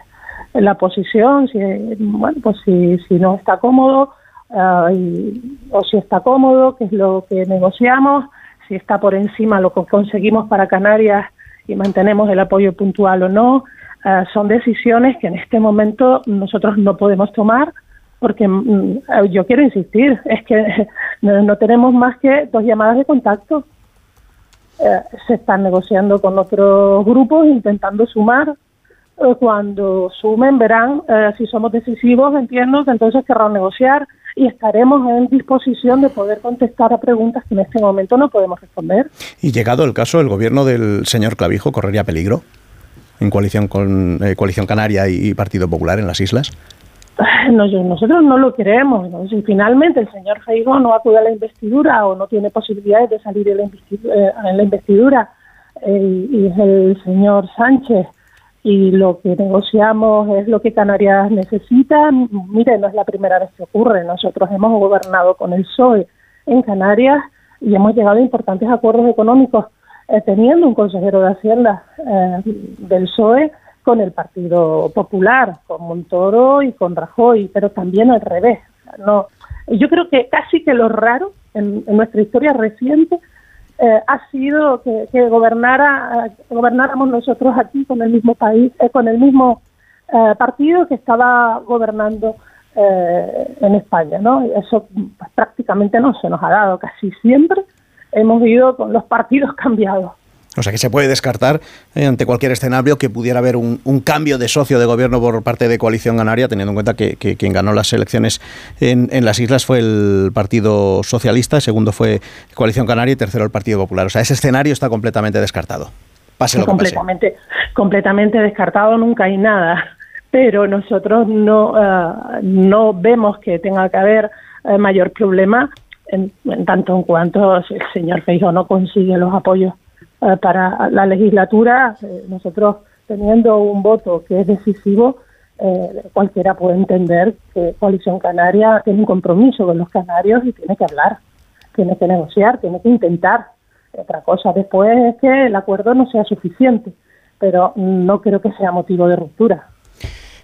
la posición, si, bueno, pues si, si no está cómodo eh, o si está cómodo, qué es lo que negociamos, si está por encima lo que conseguimos para Canarias y mantenemos el apoyo puntual o no. Eh, son decisiones que en este momento nosotros no podemos tomar porque mm, yo quiero insistir, es que [LAUGHS] no, tenemos más que dos llamadas de contacto. Se están negociando con otros grupos intentando sumar cuando sumen verán eh, si somos decisivos, entiendo que entonces querrán negociar y estaremos en disposición de poder contestar a preguntas que en este momento no podemos responder. Y llegado el caso, ¿el gobierno del señor Clavijo correría peligro en coalición con eh, Coalición Canaria y Partido Popular en las islas? nosotros no lo queremos. Si finalmente el señor Feijóo no acude a la investidura o no tiene posibilidades de salir en la eh, investidura, eh, y es el señor Sánchez y lo que negociamos es lo que Canarias necesita. Mire, no es la primera vez que ocurre. Nosotros hemos gobernado con el PSOE en Canarias y hemos llegado a importantes acuerdos económicos eh, teniendo un consejero de Hacienda eh, del PSOE con el Partido Popular, con Montoro y con Rajoy, pero también al revés. No, yo creo que casi que lo raro en nuestra historia reciente eh, ha sido que, gobernara, gobernáramos nosotros aquí con el mismo país, eh, con el mismo eh, partido que estaba gobernando en España, ¿no? Eso pues, prácticamente no se nos ha dado, casi siempre hemos ido con los partidos [LAUGHS] cambiados. O sea que se puede descartar eh, ante cualquier escenario que pudiera haber un, cambio de socio de gobierno por parte de Coalición Canaria, teniendo en cuenta que, quien ganó las elecciones en, las islas fue el Partido Socialista, segundo fue Coalición Canaria y tercero el Partido Popular. O sea, ese escenario está completamente descartado. Pase lo completamente, que completamente descartado, nunca hay nada. Pero nosotros no, eh, no vemos que tenga que haber eh, mayor problema en, tanto en cuanto el señor Feijóo no consigue los apoyos eh, para la legislatura, eh, nosotros teniendo un voto que es decisivo, eh, cualquiera puede entender que Coalición Canaria tiene un compromiso con los canarios y tiene que hablar, tiene que negociar, tiene que intentar. Otra cosa después es que el acuerdo no sea suficiente, pero no creo que sea motivo de ruptura.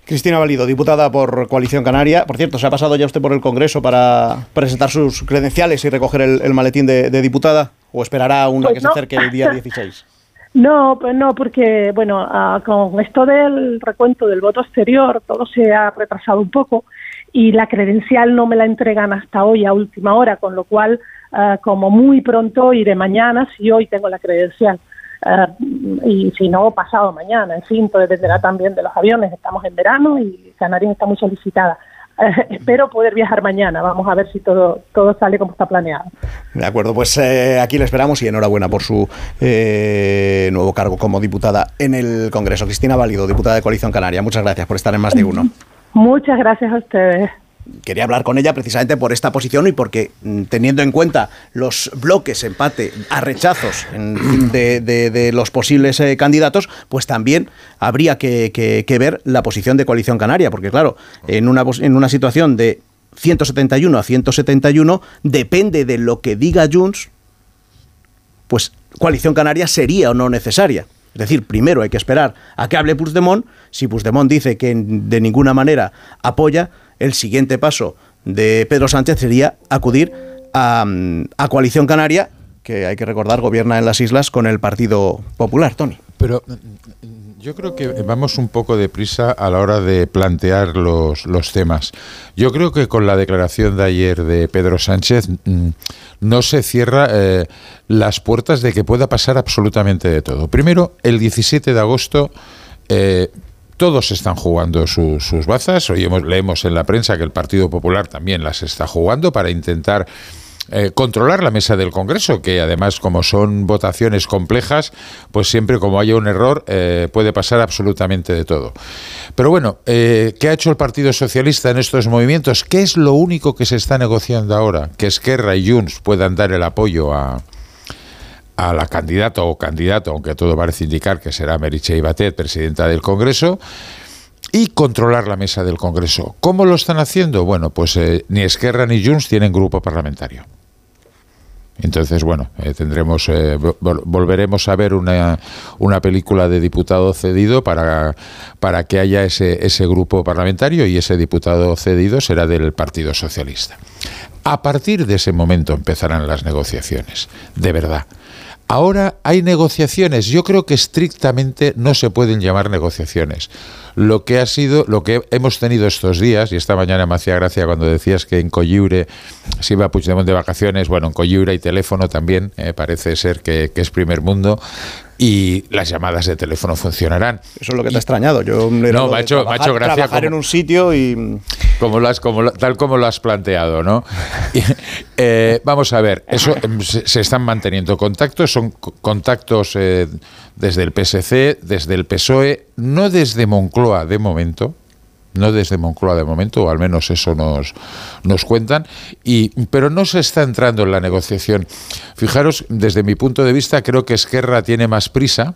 Cristina Valido, diputada por Coalición Canaria. Por cierto, ¿se ha pasado ya usted por el Congreso para presentar sus credenciales y recoger el, maletín de diputada? ¿O esperará una pues que se acerque el día [LAUGHS] 16? No, pues no, porque bueno, ah, con esto del recuento del voto exterior, todo se ha retrasado un poco y la credencial no me la entregan hasta hoy a última hora, con lo cual, ah, como muy pronto iré mañana, si hoy tengo la credencial. Ah, y si no, pasado mañana. En fin, todo dependerá también de los aviones. Estamos en verano y Canarias está muy solicitada. [LAUGHS] espero poder viajar mañana. Vamos a ver si todo, todo sale como está planeado. De acuerdo, pues eh, aquí le esperamos y enhorabuena por su eh, nuevo cargo como diputada en el Congreso. Cristina Válido, diputada de Coalición Canaria, muchas gracias por estar en más de uno. [LAUGHS] Muchas gracias a ustedes quería hablar con ella precisamente por esta posición y porque mm, teniendo en cuenta los bloques empate a rechazos de, los posibles eh, candidatos, pues también habría que, ver la posición de Coalición Canaria, porque claro, en una, en una situación de 171 a 171, depende de lo que diga Junts, pues Coalición Canaria sería o no necesaria. Es decir, primero hay que esperar a que hable Puigdemont. Si Puigdemont dice que de ninguna manera apoya, el siguiente paso de Pedro Sánchez sería acudir a, Coalición Canaria, que hay que recordar gobierna en las islas con el Partido Popular, Tony. Pero mm, yo creo que vamos un poco deprisa a la hora de plantear los, los temas. Yo creo que con la declaración de ayer de Pedro Sánchez mm, no se cierra eh, las puertas de que pueda pasar absolutamente de todo. Primero, el 17 de agosto eh, todos están jugando sus bazas. Hoy leemos en la prensa que el Partido Popular también las está jugando para intentar eh, controlar la mesa del Congreso, que además como son votaciones complejas, pues siempre como haya un error eh, puede pasar absolutamente de todo. Pero bueno, eh, ¿qué ha hecho el Partido Socialista en estos movimientos? ¿Qué es lo único que se está negociando ahora? Que Esquerra y Junts puedan dar el apoyo a, a la candidata o candidato, aunque todo parece indicar que será Meritxell Batet, presidenta del Congreso, y controlar la mesa del Congreso. ¿Cómo lo están haciendo? Bueno, pues eh, ni Esquerra ni Junts tienen grupo parlamentario. Entonces, bueno, eh, tendremos, eh, volveremos a ver una, una, película de diputado cedido para, para que haya ese, ese grupo parlamentario y ese diputado cedido será del Partido Socialista. A partir de ese momento empezarán las negociaciones, de verdad. Ahora hay negociaciones. Yo creo que estrictamente no se pueden llamar negociaciones. Lo que ha sido, lo que hemos tenido estos días, y esta mañana me hacía gracia cuando decías que en Coyure se iba a Puigdemont de vacaciones, bueno, en Coyure hay teléfono también, eh, parece ser que, es primer mundo. Y las llamadas de teléfono funcionarán. Eso es lo que te ha extrañado. Yo no, hecho, trabajar, gracia trabajar en un sitio y como lo como, tal como lo has planteado, ¿no? [LAUGHS] Eh, vamos a ver, eso em, se, están manteniendo contactos, son contactos eh, desde el PSC, desde el PSOE, no desde Moncloa de momento, no desde Moncloa de momento, o al menos eso nos, nos cuentan, y, pero no se está entrando en la negociación. Fijaros, desde mi punto de vista, creo que Esquerra tiene más prisa.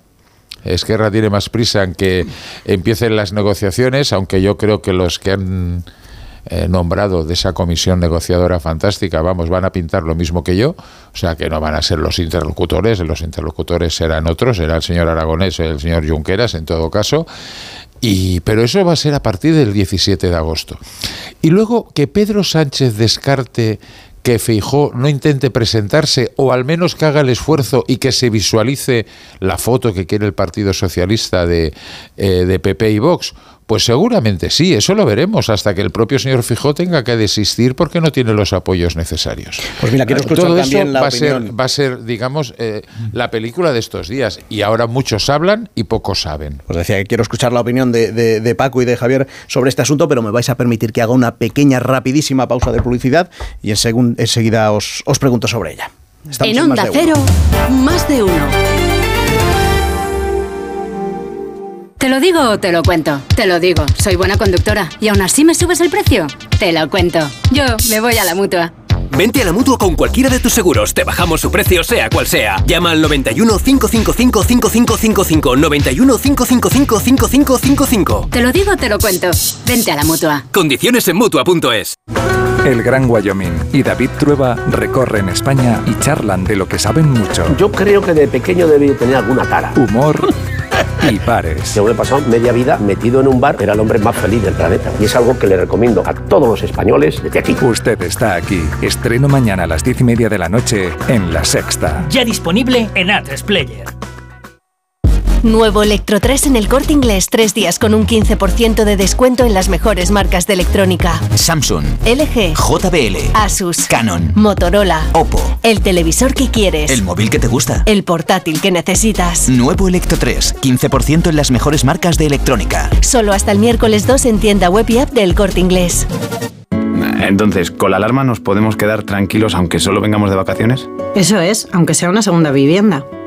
Esquerra tiene más prisa en que empiecen las negociaciones, aunque yo creo que los que han eh, nombrado de esa comisión negociadora fantástica, vamos, van a pintar lo mismo que yo, o sea que no van a ser los interlocutores, los interlocutores serán otros, será el señor Aragonés el señor Junqueras en todo caso, y, pero eso va a ser a partir del 17 de agosto. Y luego que Pedro Sánchez descarte que Feijó no intente presentarse o al menos que haga el esfuerzo y que se visualice la foto que quiere el Partido Socialista de, eh, de PP y Vox pues seguramente sí, eso lo veremos hasta que el propio señor Fijó tenga que desistir porque no tiene los apoyos necesarios. Pues mira, quiero escuchar Todo también eso la va, a ser, va a ser, digamos, eh, la película de estos días. Y ahora muchos hablan y pocos saben. Pues decía que quiero escuchar la opinión de, Paco y de Javier sobre este asunto, pero me vais a permitir que haga una pequeña, rapidísima pausa de publicidad y enseguida os, os pregunto sobre ella. en Onda Cero, más de uno. ¿Te lo digo o te lo cuento? Te lo digo, soy buena conductora. ¿Y aún así me subes el precio? Te lo cuento. Yo me voy a la mutua. Vente a la mutua con cualquiera de tus seguros. Te bajamos su precio, sea cual sea. Llama al 91 555 5555. 91 555 5555. Te lo digo o te lo cuento. Vente a la mutua. Condiciones en mutua.es. El Gran Wyoming y David Trueba recorren España y charlan de lo que saben mucho. Yo creo que de pequeño debí tener alguna cara. Humor y pares. Yo me he pasado media vida metido en un bar, era el hombre más feliz del planeta. Y es algo que le recomiendo a todos los españoles desde aquí. Usted está aquí. Estreno mañana a las diez y media de la noche en La Sexta. Ya disponible en Atresplayer. Nuevo Electro 3 en el corte inglés. Tres días con un 15% de descuento en las mejores marcas de electrónica: Samsung, LG, JBL, Asus, Canon, Motorola, Oppo. El televisor que quieres. El móvil que te gusta. El portátil que necesitas. Nuevo Electro 3. 15% en las mejores marcas de electrónica. Solo hasta el miércoles 2 en tienda web y app del corte inglés. Entonces, ¿con la alarma nos podemos quedar tranquilos aunque solo vengamos de vacaciones? Eso es, aunque sea una segunda vivienda.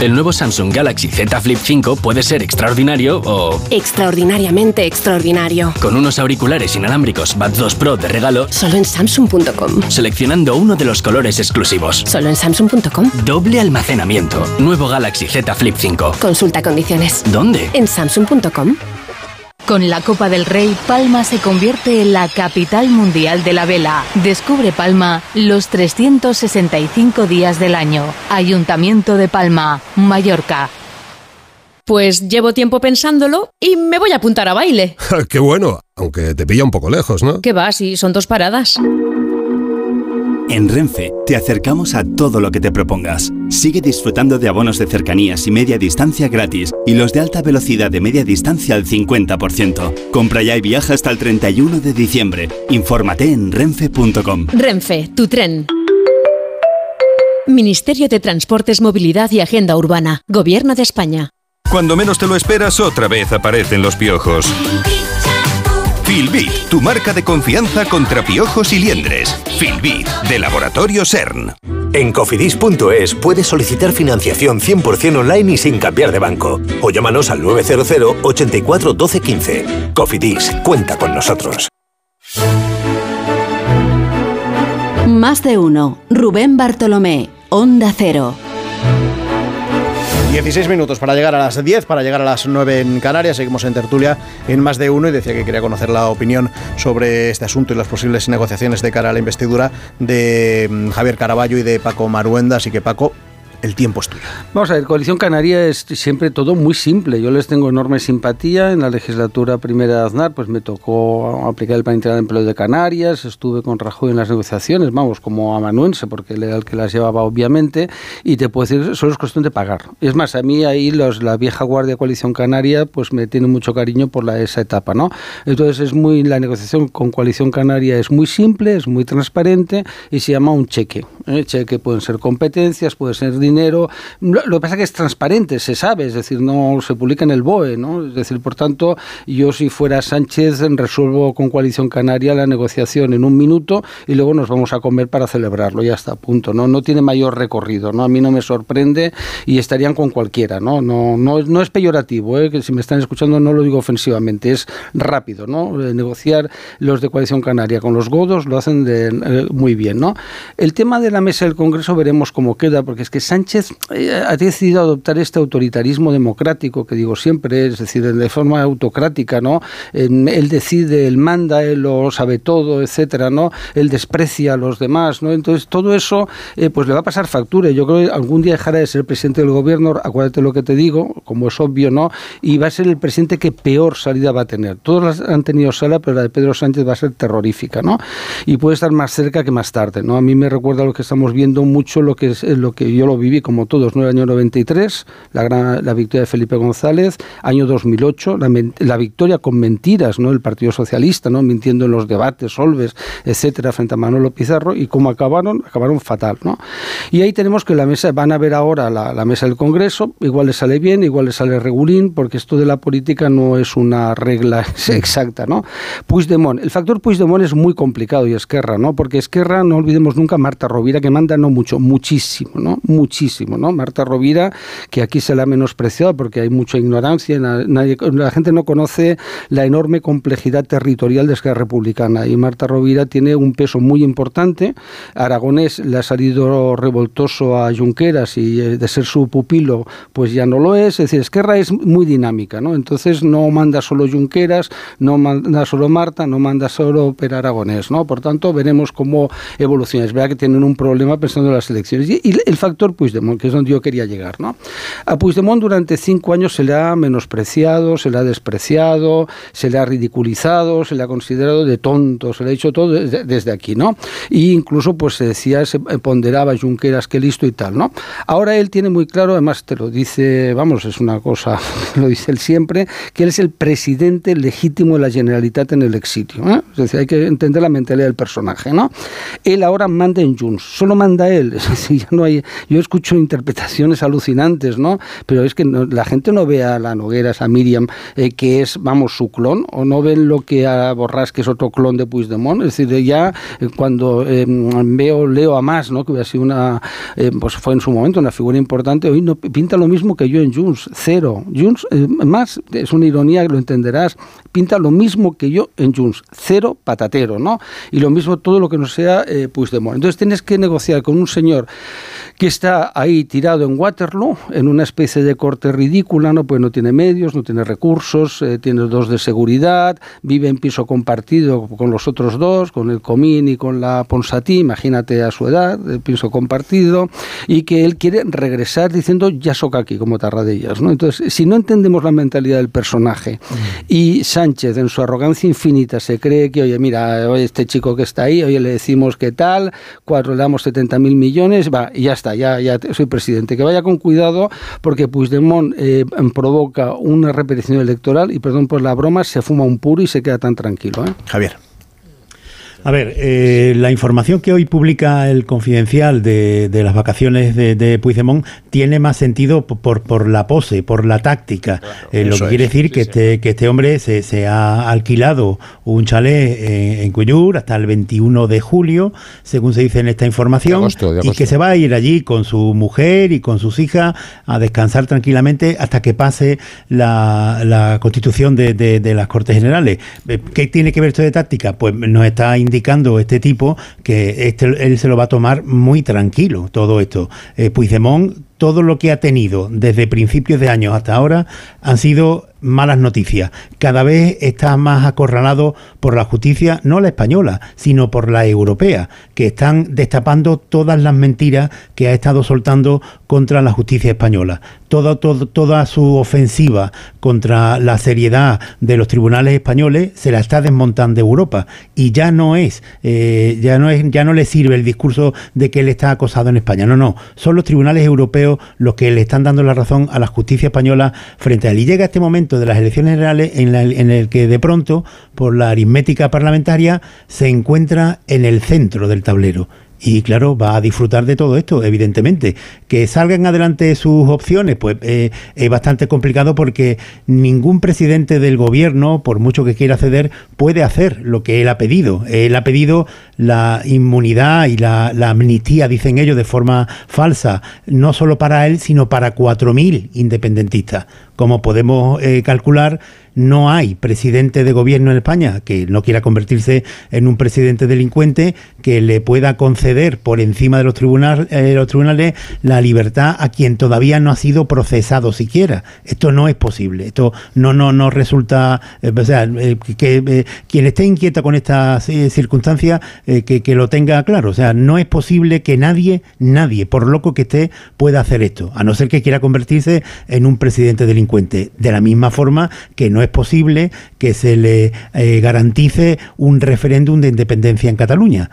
El nuevo Samsung Galaxy Z Flip 5 puede ser extraordinario o... Extraordinariamente extraordinario. Con unos auriculares inalámbricos Buds 2 Pro de regalo... Solo en Samsung.com. Seleccionando uno de los colores exclusivos. Solo en Samsung.com. Doble almacenamiento. Nuevo Galaxy Z Flip 5. Consulta condiciones. ¿Dónde? En Samsung.com. Con la Copa del Rey, Palma se convierte en la capital mundial de la vela. Descubre Palma los 365 días del año. Ayuntamiento de Palma, Mallorca. Pues llevo tiempo pensándolo y me voy a apuntar a baile. [LAUGHS] Qué bueno, aunque te pilla un poco lejos, ¿no? ¿Qué va? Si son dos paradas. En Renfe te acercamos a todo lo que te propongas. Sigue disfrutando de abonos de cercanías y media distancia gratis y los de alta velocidad de media distancia al 50%. Compra ya y viaja hasta el 31 de diciembre. Infórmate en renfe.com. Renfe, tu tren. Ministerio de Transportes, Movilidad y Agenda Urbana. Gobierno de España. Cuando menos te lo esperas, otra vez aparecen los piojos. Filbit, tu marca de confianza contra piojos y liendres. Filbit, de Laboratorio CERN. En cofidis.es puedes solicitar financiación 100% online y sin cambiar de banco. O llámanos al 900 84 12 15. Cofidis, cuenta con nosotros. Más de uno. Rubén Bartolomé, Onda Cero. 16 minutos para llegar a las 10, para llegar a las 9 en Canarias. Seguimos en tertulia en más de uno y decía que quería conocer la opinión sobre este asunto y las posibles negociaciones de cara a la investidura de mm, Javier Caraballo y de Paco Maruenda. Así que Paco, el tiempo es tuyo. Vamos a ver, Coalición Canaria es siempre todo muy simple. Yo les tengo enorme simpatía. En la legislatura primera de Aznar, pues me tocó aplicar el Plan Integral de Empleo de Canarias. Estuve con Rajoy en las negociaciones, vamos, como amanuense, porque él era el que las llevaba, obviamente. Y te puedo decir, solo es cuestión de pagar. Es más, a mí ahí los, la vieja guardia Coalición Canaria, pues me tiene mucho cariño por la, esa etapa, ¿no? Entonces, es muy, la negociación con Coalición Canaria es muy simple, es muy transparente y se llama un cheque. ¿Eh? Cheque pueden ser competencias, puede ser dinero dinero. Lo, que pasa es que es transparente, se sabe, es decir, no se publica en el BOE, ¿no? Es decir, por tanto, yo si fuera Sánchez resuelvo con Coalición Canaria la negociación en un minuto y luego nos vamos a comer para celebrarlo, ya está, punto, ¿no? No tiene mayor recorrido, ¿no? A mí no me sorprende y estarían con cualquiera, ¿no? No, no, no es peyorativo, ¿eh? que si me están escuchando no lo digo ofensivamente, es rápido, ¿no? Eh, negociar los de Coalición Canaria con los godos lo hacen de, eh, muy bien, ¿no? El tema de la mesa del Congreso veremos cómo queda, porque es que Sánchez eh, ha decidido adoptar este autoritarismo democrático que digo siempre, es decir, de forma autocrática, ¿no? Él decide, él manda, él lo sabe todo, etcétera, ¿no? Él desprecia a los demás, ¿no? Entonces todo eso, eh, pues le va a pasar factura. Yo creo que algún día dejará de ser presidente del gobierno, acuérdate lo que te digo, como es obvio, ¿no? Y va a ser el presidente que peor salida va a tener. Todos han tenido sala, pero la de Pedro Sánchez va a ser terrorífica, ¿no? Y puede estar más cerca que más tarde, ¿no? A mí me recuerda lo que estamos viendo mucho, lo que es lo que yo lo viví como todos, ¿no? El año 93, la, gran, la victoria de Felipe González, año 2008, la, la, victoria con mentiras, ¿no? El Partido Socialista, ¿no? Mintiendo en los debates, Solves, etcétera, frente a Manolo Pizarro, y cómo acabaron, acabaron fatal, ¿no? Y ahí tenemos que la mesa, van a ver ahora la, la mesa del Congreso, igual le sale bien, igual le sale regulín, porque esto de la política no es una regla [LAUGHS] exacta, ¿no? Puigdemont, el factor Puigdemont es muy complicado y Esquerra, ¿no? Porque Esquerra, no olvidemos nunca, Marta Rovira, que manda no mucho, muchísimo, ¿no? Muchísimo ¿no? Marta Rovira, que aquí se la ha menospreciado porque hay mucha ignorancia, nadie, la gente no conoce la enorme complejidad territorial de Esquerra Republicana y Marta Rovira tiene un peso muy importante. Aragonés le ha salido revoltoso a Junqueras y eh, de ser su pupilo, pues ya no lo es. Es decir, Esquerra es muy dinámica, ¿no? Entonces no manda solo Junqueras, no manda solo Marta, no manda solo Per Aragonés, ¿no? Por tanto, veremos cómo evoluciona. Es verdad que tienen un problema pensando en las elecciones. Y, el factor pues que es donde yo quería llegar. ¿no? A Puigdemont durante cinco años se le ha menospreciado, se le ha despreciado, se le ha ridiculizado, se le ha considerado de tonto, se le ha dicho todo desde, aquí. ¿no? Y incluso pues se decía, se ponderaba Junqueras que listo y tal. ¿no? Ahora él tiene muy claro, además te lo dice, vamos, es una cosa, [LAUGHS] lo dice él siempre, que él es el presidente legítimo de la Generalitat en el exilio. ¿eh? Es decir, hay que entender la mentalidad del personaje. ¿no? Él ahora manda en Junts, solo manda él. [LAUGHS] Decir, ya no hay, yo escucho interpretaciones alucinantes, ¿no? Pero es que la gente no ve a la Noguera, a Miriam, eh, que es, vamos, su clon, o no ven lo que a Borrás, que es otro clon de Puigdemont. Es decir, ya eh, cuando eh, veo, leo a más, ¿no? Que hubiera sido una, pues fue en su momento una figura importante, hoy no pinta lo mismo que yo en Junts, cero. Junts, más, es una ironía, lo entenderás, pinta lo mismo que yo en Junts, cero patatero, ¿no? Y lo mismo todo lo que no sea Puigdemont. Entonces tienes que negociar con un señor que está ahí tirado en Waterloo, en una especie de corte ridícula, ¿no? Pues no tiene medios, no tiene recursos, eh, tiene dos de seguridad, vive en piso compartido con los otros dos, con el Comín y con la Ponsatí, imagínate a su edad, el piso compartido, y que él quiere regresar diciendo ya soca aquí, como Tarradellas, ¿no? Entonces, si no entendemos la mentalidad del personaje mm. y Sánchez en su arrogancia infinita se cree que, oye, mira, este chico que está ahí, oye, le decimos qué tal, cuatro, le damos 70 mil millones, va, y ya está, ya, ya soy presidente. Que vaya con cuidado porque Puigdemont eh, provoca una repetición electoral y, perdón por la broma, se fuma un puro y se queda tan tranquilo. ¿eh? Javier. A ver, eh, la información que hoy publica el Confidencial de, las vacaciones de, de, Puigdemont tiene más sentido por, por la pose, por la táctica. Eh, lo que quiere decir que, Este, que este hombre se, se ha alquilado un chalet en, en, Cuyur hasta el 21 de julio, según se dice en esta información, y que se va a ir allí con su mujer y con sus hijas a descansar tranquilamente hasta que pase la, la constitución de, de, las Cortes Generales. Eh, ¿Qué tiene que ver esto de táctica? Pues nos está indicando este tipo que este, él se lo va a tomar muy tranquilo todo esto. Eh, Puigdemont todo lo que ha tenido desde principios de años hasta ahora han sido malas noticias. Cada vez está más acorralado por la justicia, no la española, sino por la europea, que están destapando todas las mentiras que ha estado soltando contra la justicia española. Toda, su ofensiva contra la seriedad de los tribunales españoles se la está desmontando Europa y ya no es, eh, ya no es, ya no le sirve el discurso de que él está acosado en España. No, no, son los tribunales europeos los que le están dando la razón a la justicia española frente a él. Y llega este momento de las elecciones generales en, en el que de pronto, por la aritmética parlamentaria, se encuentra en el centro del tablero y claro, va a disfrutar de todo esto, evidentemente. Que salgan adelante sus opciones, pues eh, es bastante complicado porque ningún presidente del gobierno, por mucho que quiera ceder, puede hacer lo que él ha pedido. Él ha pedido la inmunidad y la, amnistía, dicen ellos, de forma falsa, no solo para él, sino para 4.000 independentistas. Como podemos eh, calcular, no hay presidente de gobierno en España que no quiera convertirse en un presidente delincuente que le pueda conceder por encima de los, tribunales, eh, tribunales la libertad a quien todavía no ha sido procesado siquiera. Esto no es posible. Esto no no no resulta, eh, o sea, que quien esté inquieto con estas circunstancias que, que, lo tenga claro. O sea, no es posible que nadie, nadie, por loco que esté, pueda hacer esto, a no ser que quiera convertirse en un presidente delincuente. De la misma forma que no es posible que se le eh, garantice un referéndum de independencia en Cataluña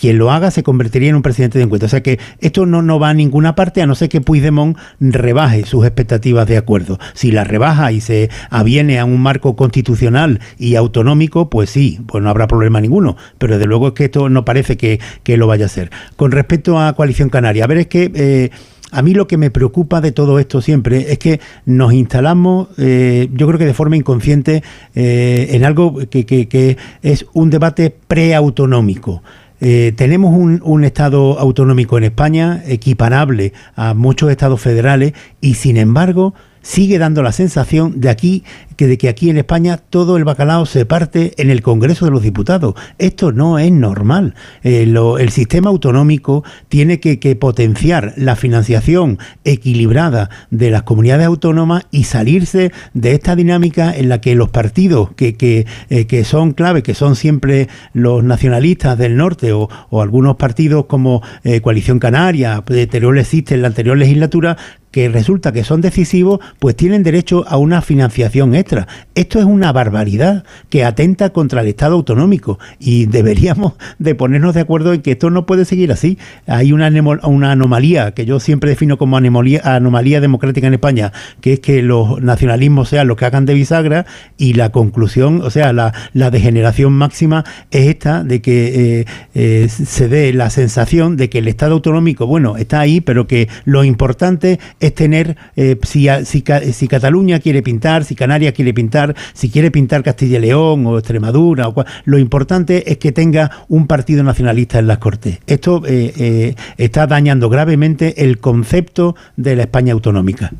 quien lo haga se convertiría en un presidente de encuentro. O sea que esto no, no va a ninguna parte a no ser que Puigdemont rebaje sus expectativas de acuerdo. Si la rebaja y se aviene a un marco constitucional y autonómico, pues sí, pues no habrá problema ninguno. Pero desde luego es que esto no parece que, lo vaya a ser. Con respecto a Coalición Canaria, a ver, es que... Eh, a mí lo que me preocupa de todo esto siempre es que nos instalamos, eh, yo creo que de forma inconsciente, eh, en algo que, es un debate preautonómico. Eh, tenemos un, un, Estado autonómico en España equiparable a muchos estados federales y sin embargo sigue dando la sensación de aquí que de que aquí en España todo el bacalao se parte en el Congreso de los Diputados. Esto no es normal. Eh, el sistema autonómico tiene que, potenciar la financiación equilibrada de las comunidades autónomas y salirse de esta dinámica en la que los partidos que, que, eh, son clave, que son siempre los nacionalistas del norte o, algunos partidos como eh, Coalición Canaria, Teruel existe en la anterior legislatura, que resulta que son decisivos, pues tienen derecho a una financiación extra. Esto es una barbaridad que atenta contra el Estado autonómico y [LAUGHS] deberíamos de ponernos de acuerdo en que esto no puede seguir así. Hay una, anomalía que yo siempre defino como anomalía, anomalía democrática en España, que es que los nacionalismos sean los que hagan de bisagra y la conclusión, o sea, la, degeneración máxima es esta de que eh, eh, se dé la sensación de que el Estado autonómico, bueno, está ahí, pero que lo importante es tener, eh, si, si, Cataluña quiere pintar, si Canarias quiere pintar, si quiere pintar Castilla y León o Extremadura, o lo importante es que tenga un partido nacionalista en las Cortes. Esto eh, eh, está dañando gravemente el concepto de la España autonómica.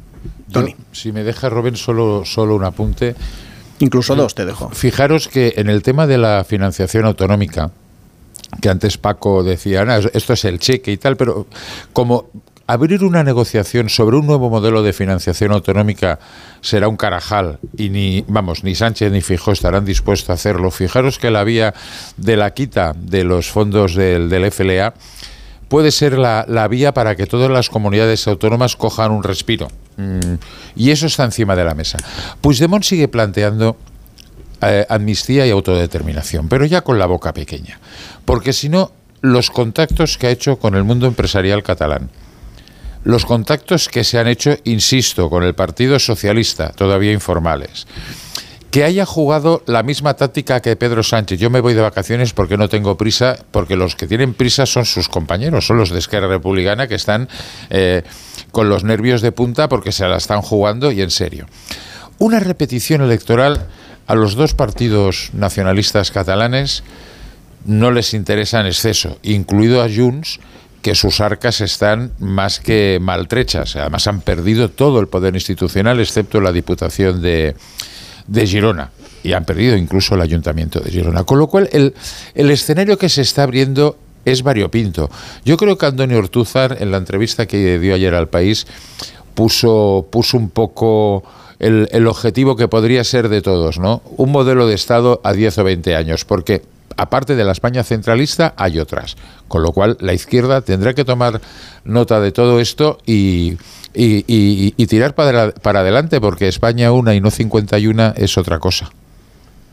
Tony. si me deja, Robin, solo, solo un apunte. Incluso dos te dejo. Fijaros que en el tema de la financiación autonómica, que antes Paco decía, esto es el cheque y tal, pero como abrir una negociación sobre un nuevo modelo de financiación autonómica será un carajal y ni, vamos, ni Sánchez ni Fijó estarán dispuestos a hacerlo. Fijaros que la vía de la quita de los fondos del, del FLA puede ser la, vía para que todas las comunidades autónomas cojan un respiro. Mm, y eso está encima de la mesa. Puigdemont sigue planteando eh, amnistía y autodeterminación, pero ya con la boca pequeña. Porque si no, los contactos que ha hecho con el mundo empresarial catalán, los contactos que se han hecho, insisto, con el Partido Socialista, todavía informales, que haya jugado la misma táctica que Pedro Sánchez. Yo me voy de vacaciones porque no tengo prisa, porque los que tienen prisa son sus compañeros, son los de Esquerra Republicana que están eh, con los nervios de punta porque se la están jugando y en serio. Una repetición electoral a los dos partidos nacionalistas catalanes no les interesa en exceso, incluido a Junts, que sus arcas están más que maltrechas. Además han perdido todo el poder institucional excepto la Diputación de, de Girona y han perdido incluso el Ayuntamiento de Girona. Con lo cual el, el escenario que se está abriendo es variopinto. Yo creo que Antonio Ortúzar, en la entrevista que dio ayer al país, puso, puso un poco el, el objetivo que podría ser de todos, ¿no? Un modelo de Estado a 10 o 20 años, porque aparte de la España centralista, hay otras. Con lo cual, la izquierda tendrá que tomar nota de todo esto y, y, tirar para, para adelante, porque España una y no 51 es otra cosa.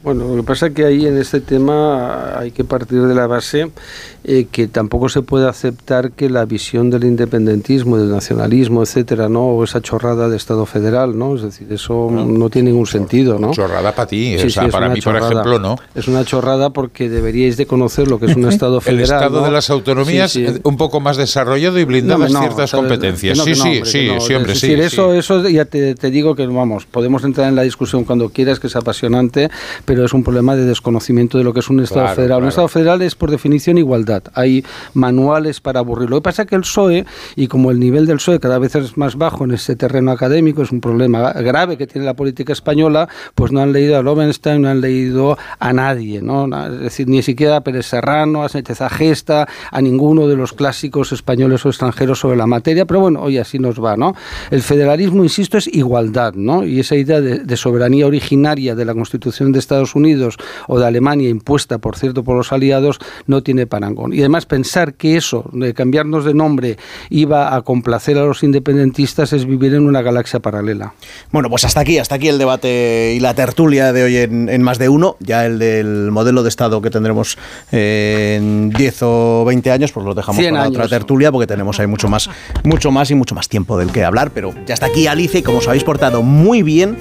Bueno, lo que pasa es que ahí en este tema hay que partir de la base eh, que tampoco se puede aceptar que la visión del independentismo, del nacionalismo, etcétera, ¿no? O esa chorrada de Estado federal, ¿no? Es decir, eso no, tiene ningún sentido, ¿no? Chorrada para ti, Sí, o sea, sí, es para mí, por ejemplo, no. Es una chorrada porque deberíais de conocer lo que es un [LAUGHS] Estado El federal. Estado ¿no? de las autonomías Sí, un poco más desarrollado y blindadas No, ciertas competencias. Sí, sí, sí, no. sí, eso, eso ya te, te digo que vamos, podemos entrar en la discusión cuando quieras, que es apasionante, pero es un problema de desconocimiento de lo que es un Estado Claro, federal. Un. Estado federal es por definición igualdad. Hay manuales para aburrirlo. Lo que pasa es que el PSOE, y como el nivel del PSOE cada vez es más bajo en ese terreno académico, es un problema grave que tiene la política española, pues no han leído a Lovenstein, no han leído a nadie, ¿no? Es decir, ni siquiera a Pérez Serrano, a Sánchez Agesta, a ninguno de los clásicos españoles o extranjeros sobre la materia, pero bueno, hoy así nos va, ¿no? El federalismo, insisto, es igualdad, ¿no? Y esa idea de, de soberanía originaria de la Constitución de Estados Unidos o de Alemania, impuesta, por cierto, por los aliados, no tiene parangón. Y además pensar que eso, de cambiarnos de nombre, iba a complacer a los independentistas es vivir en una galaxia paralela. Bueno, pues hasta aquí, hasta aquí el debate y la tertulia de hoy en, en más de uno. Ya el del modelo de Estado que tendremos eh, en 10 o 20 años, pues lo dejamos 100 para años. otra tertulia porque tenemos ahí mucho más, mucho más y mucho más tiempo del que hablar. Pero ya está aquí Alice y como os habéis portado muy bien,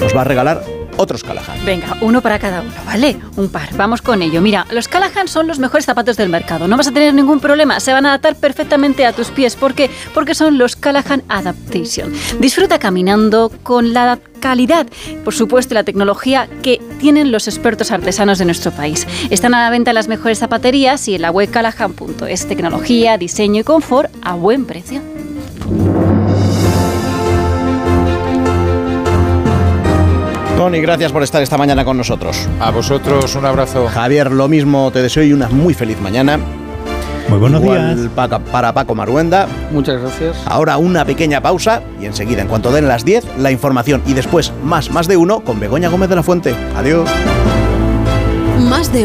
nos va a regalar otros Callahan. Venga, uno para cada uno, ¿vale? Un par. Vamos con ello. Mira, los Callahan son los mejores zapatos del mercado. No vas a tener ningún problema. Se van a adaptar perfectamente a tus pies. ¿Por qué? Porque son los Callahan Adaptation. Disfruta caminando con la calidad, por supuesto, la tecnología que tienen los expertos artesanos de nuestro país. Están a la venta en las mejores zapaterías y en la web callahan.es. Tecnología, diseño y confort a buen precio. Tony, gracias por estar esta mañana con nosotros. A vosotros un abrazo. Javier, lo mismo te deseo y una muy feliz mañana. Muy buenos Igual días. Para, para Paco Maruenda. Muchas gracias. Ahora una pequeña pausa y enseguida, en cuanto den las 10, la información y después más, más de uno con Begoña Gómez de la Fuente. Adiós. Más de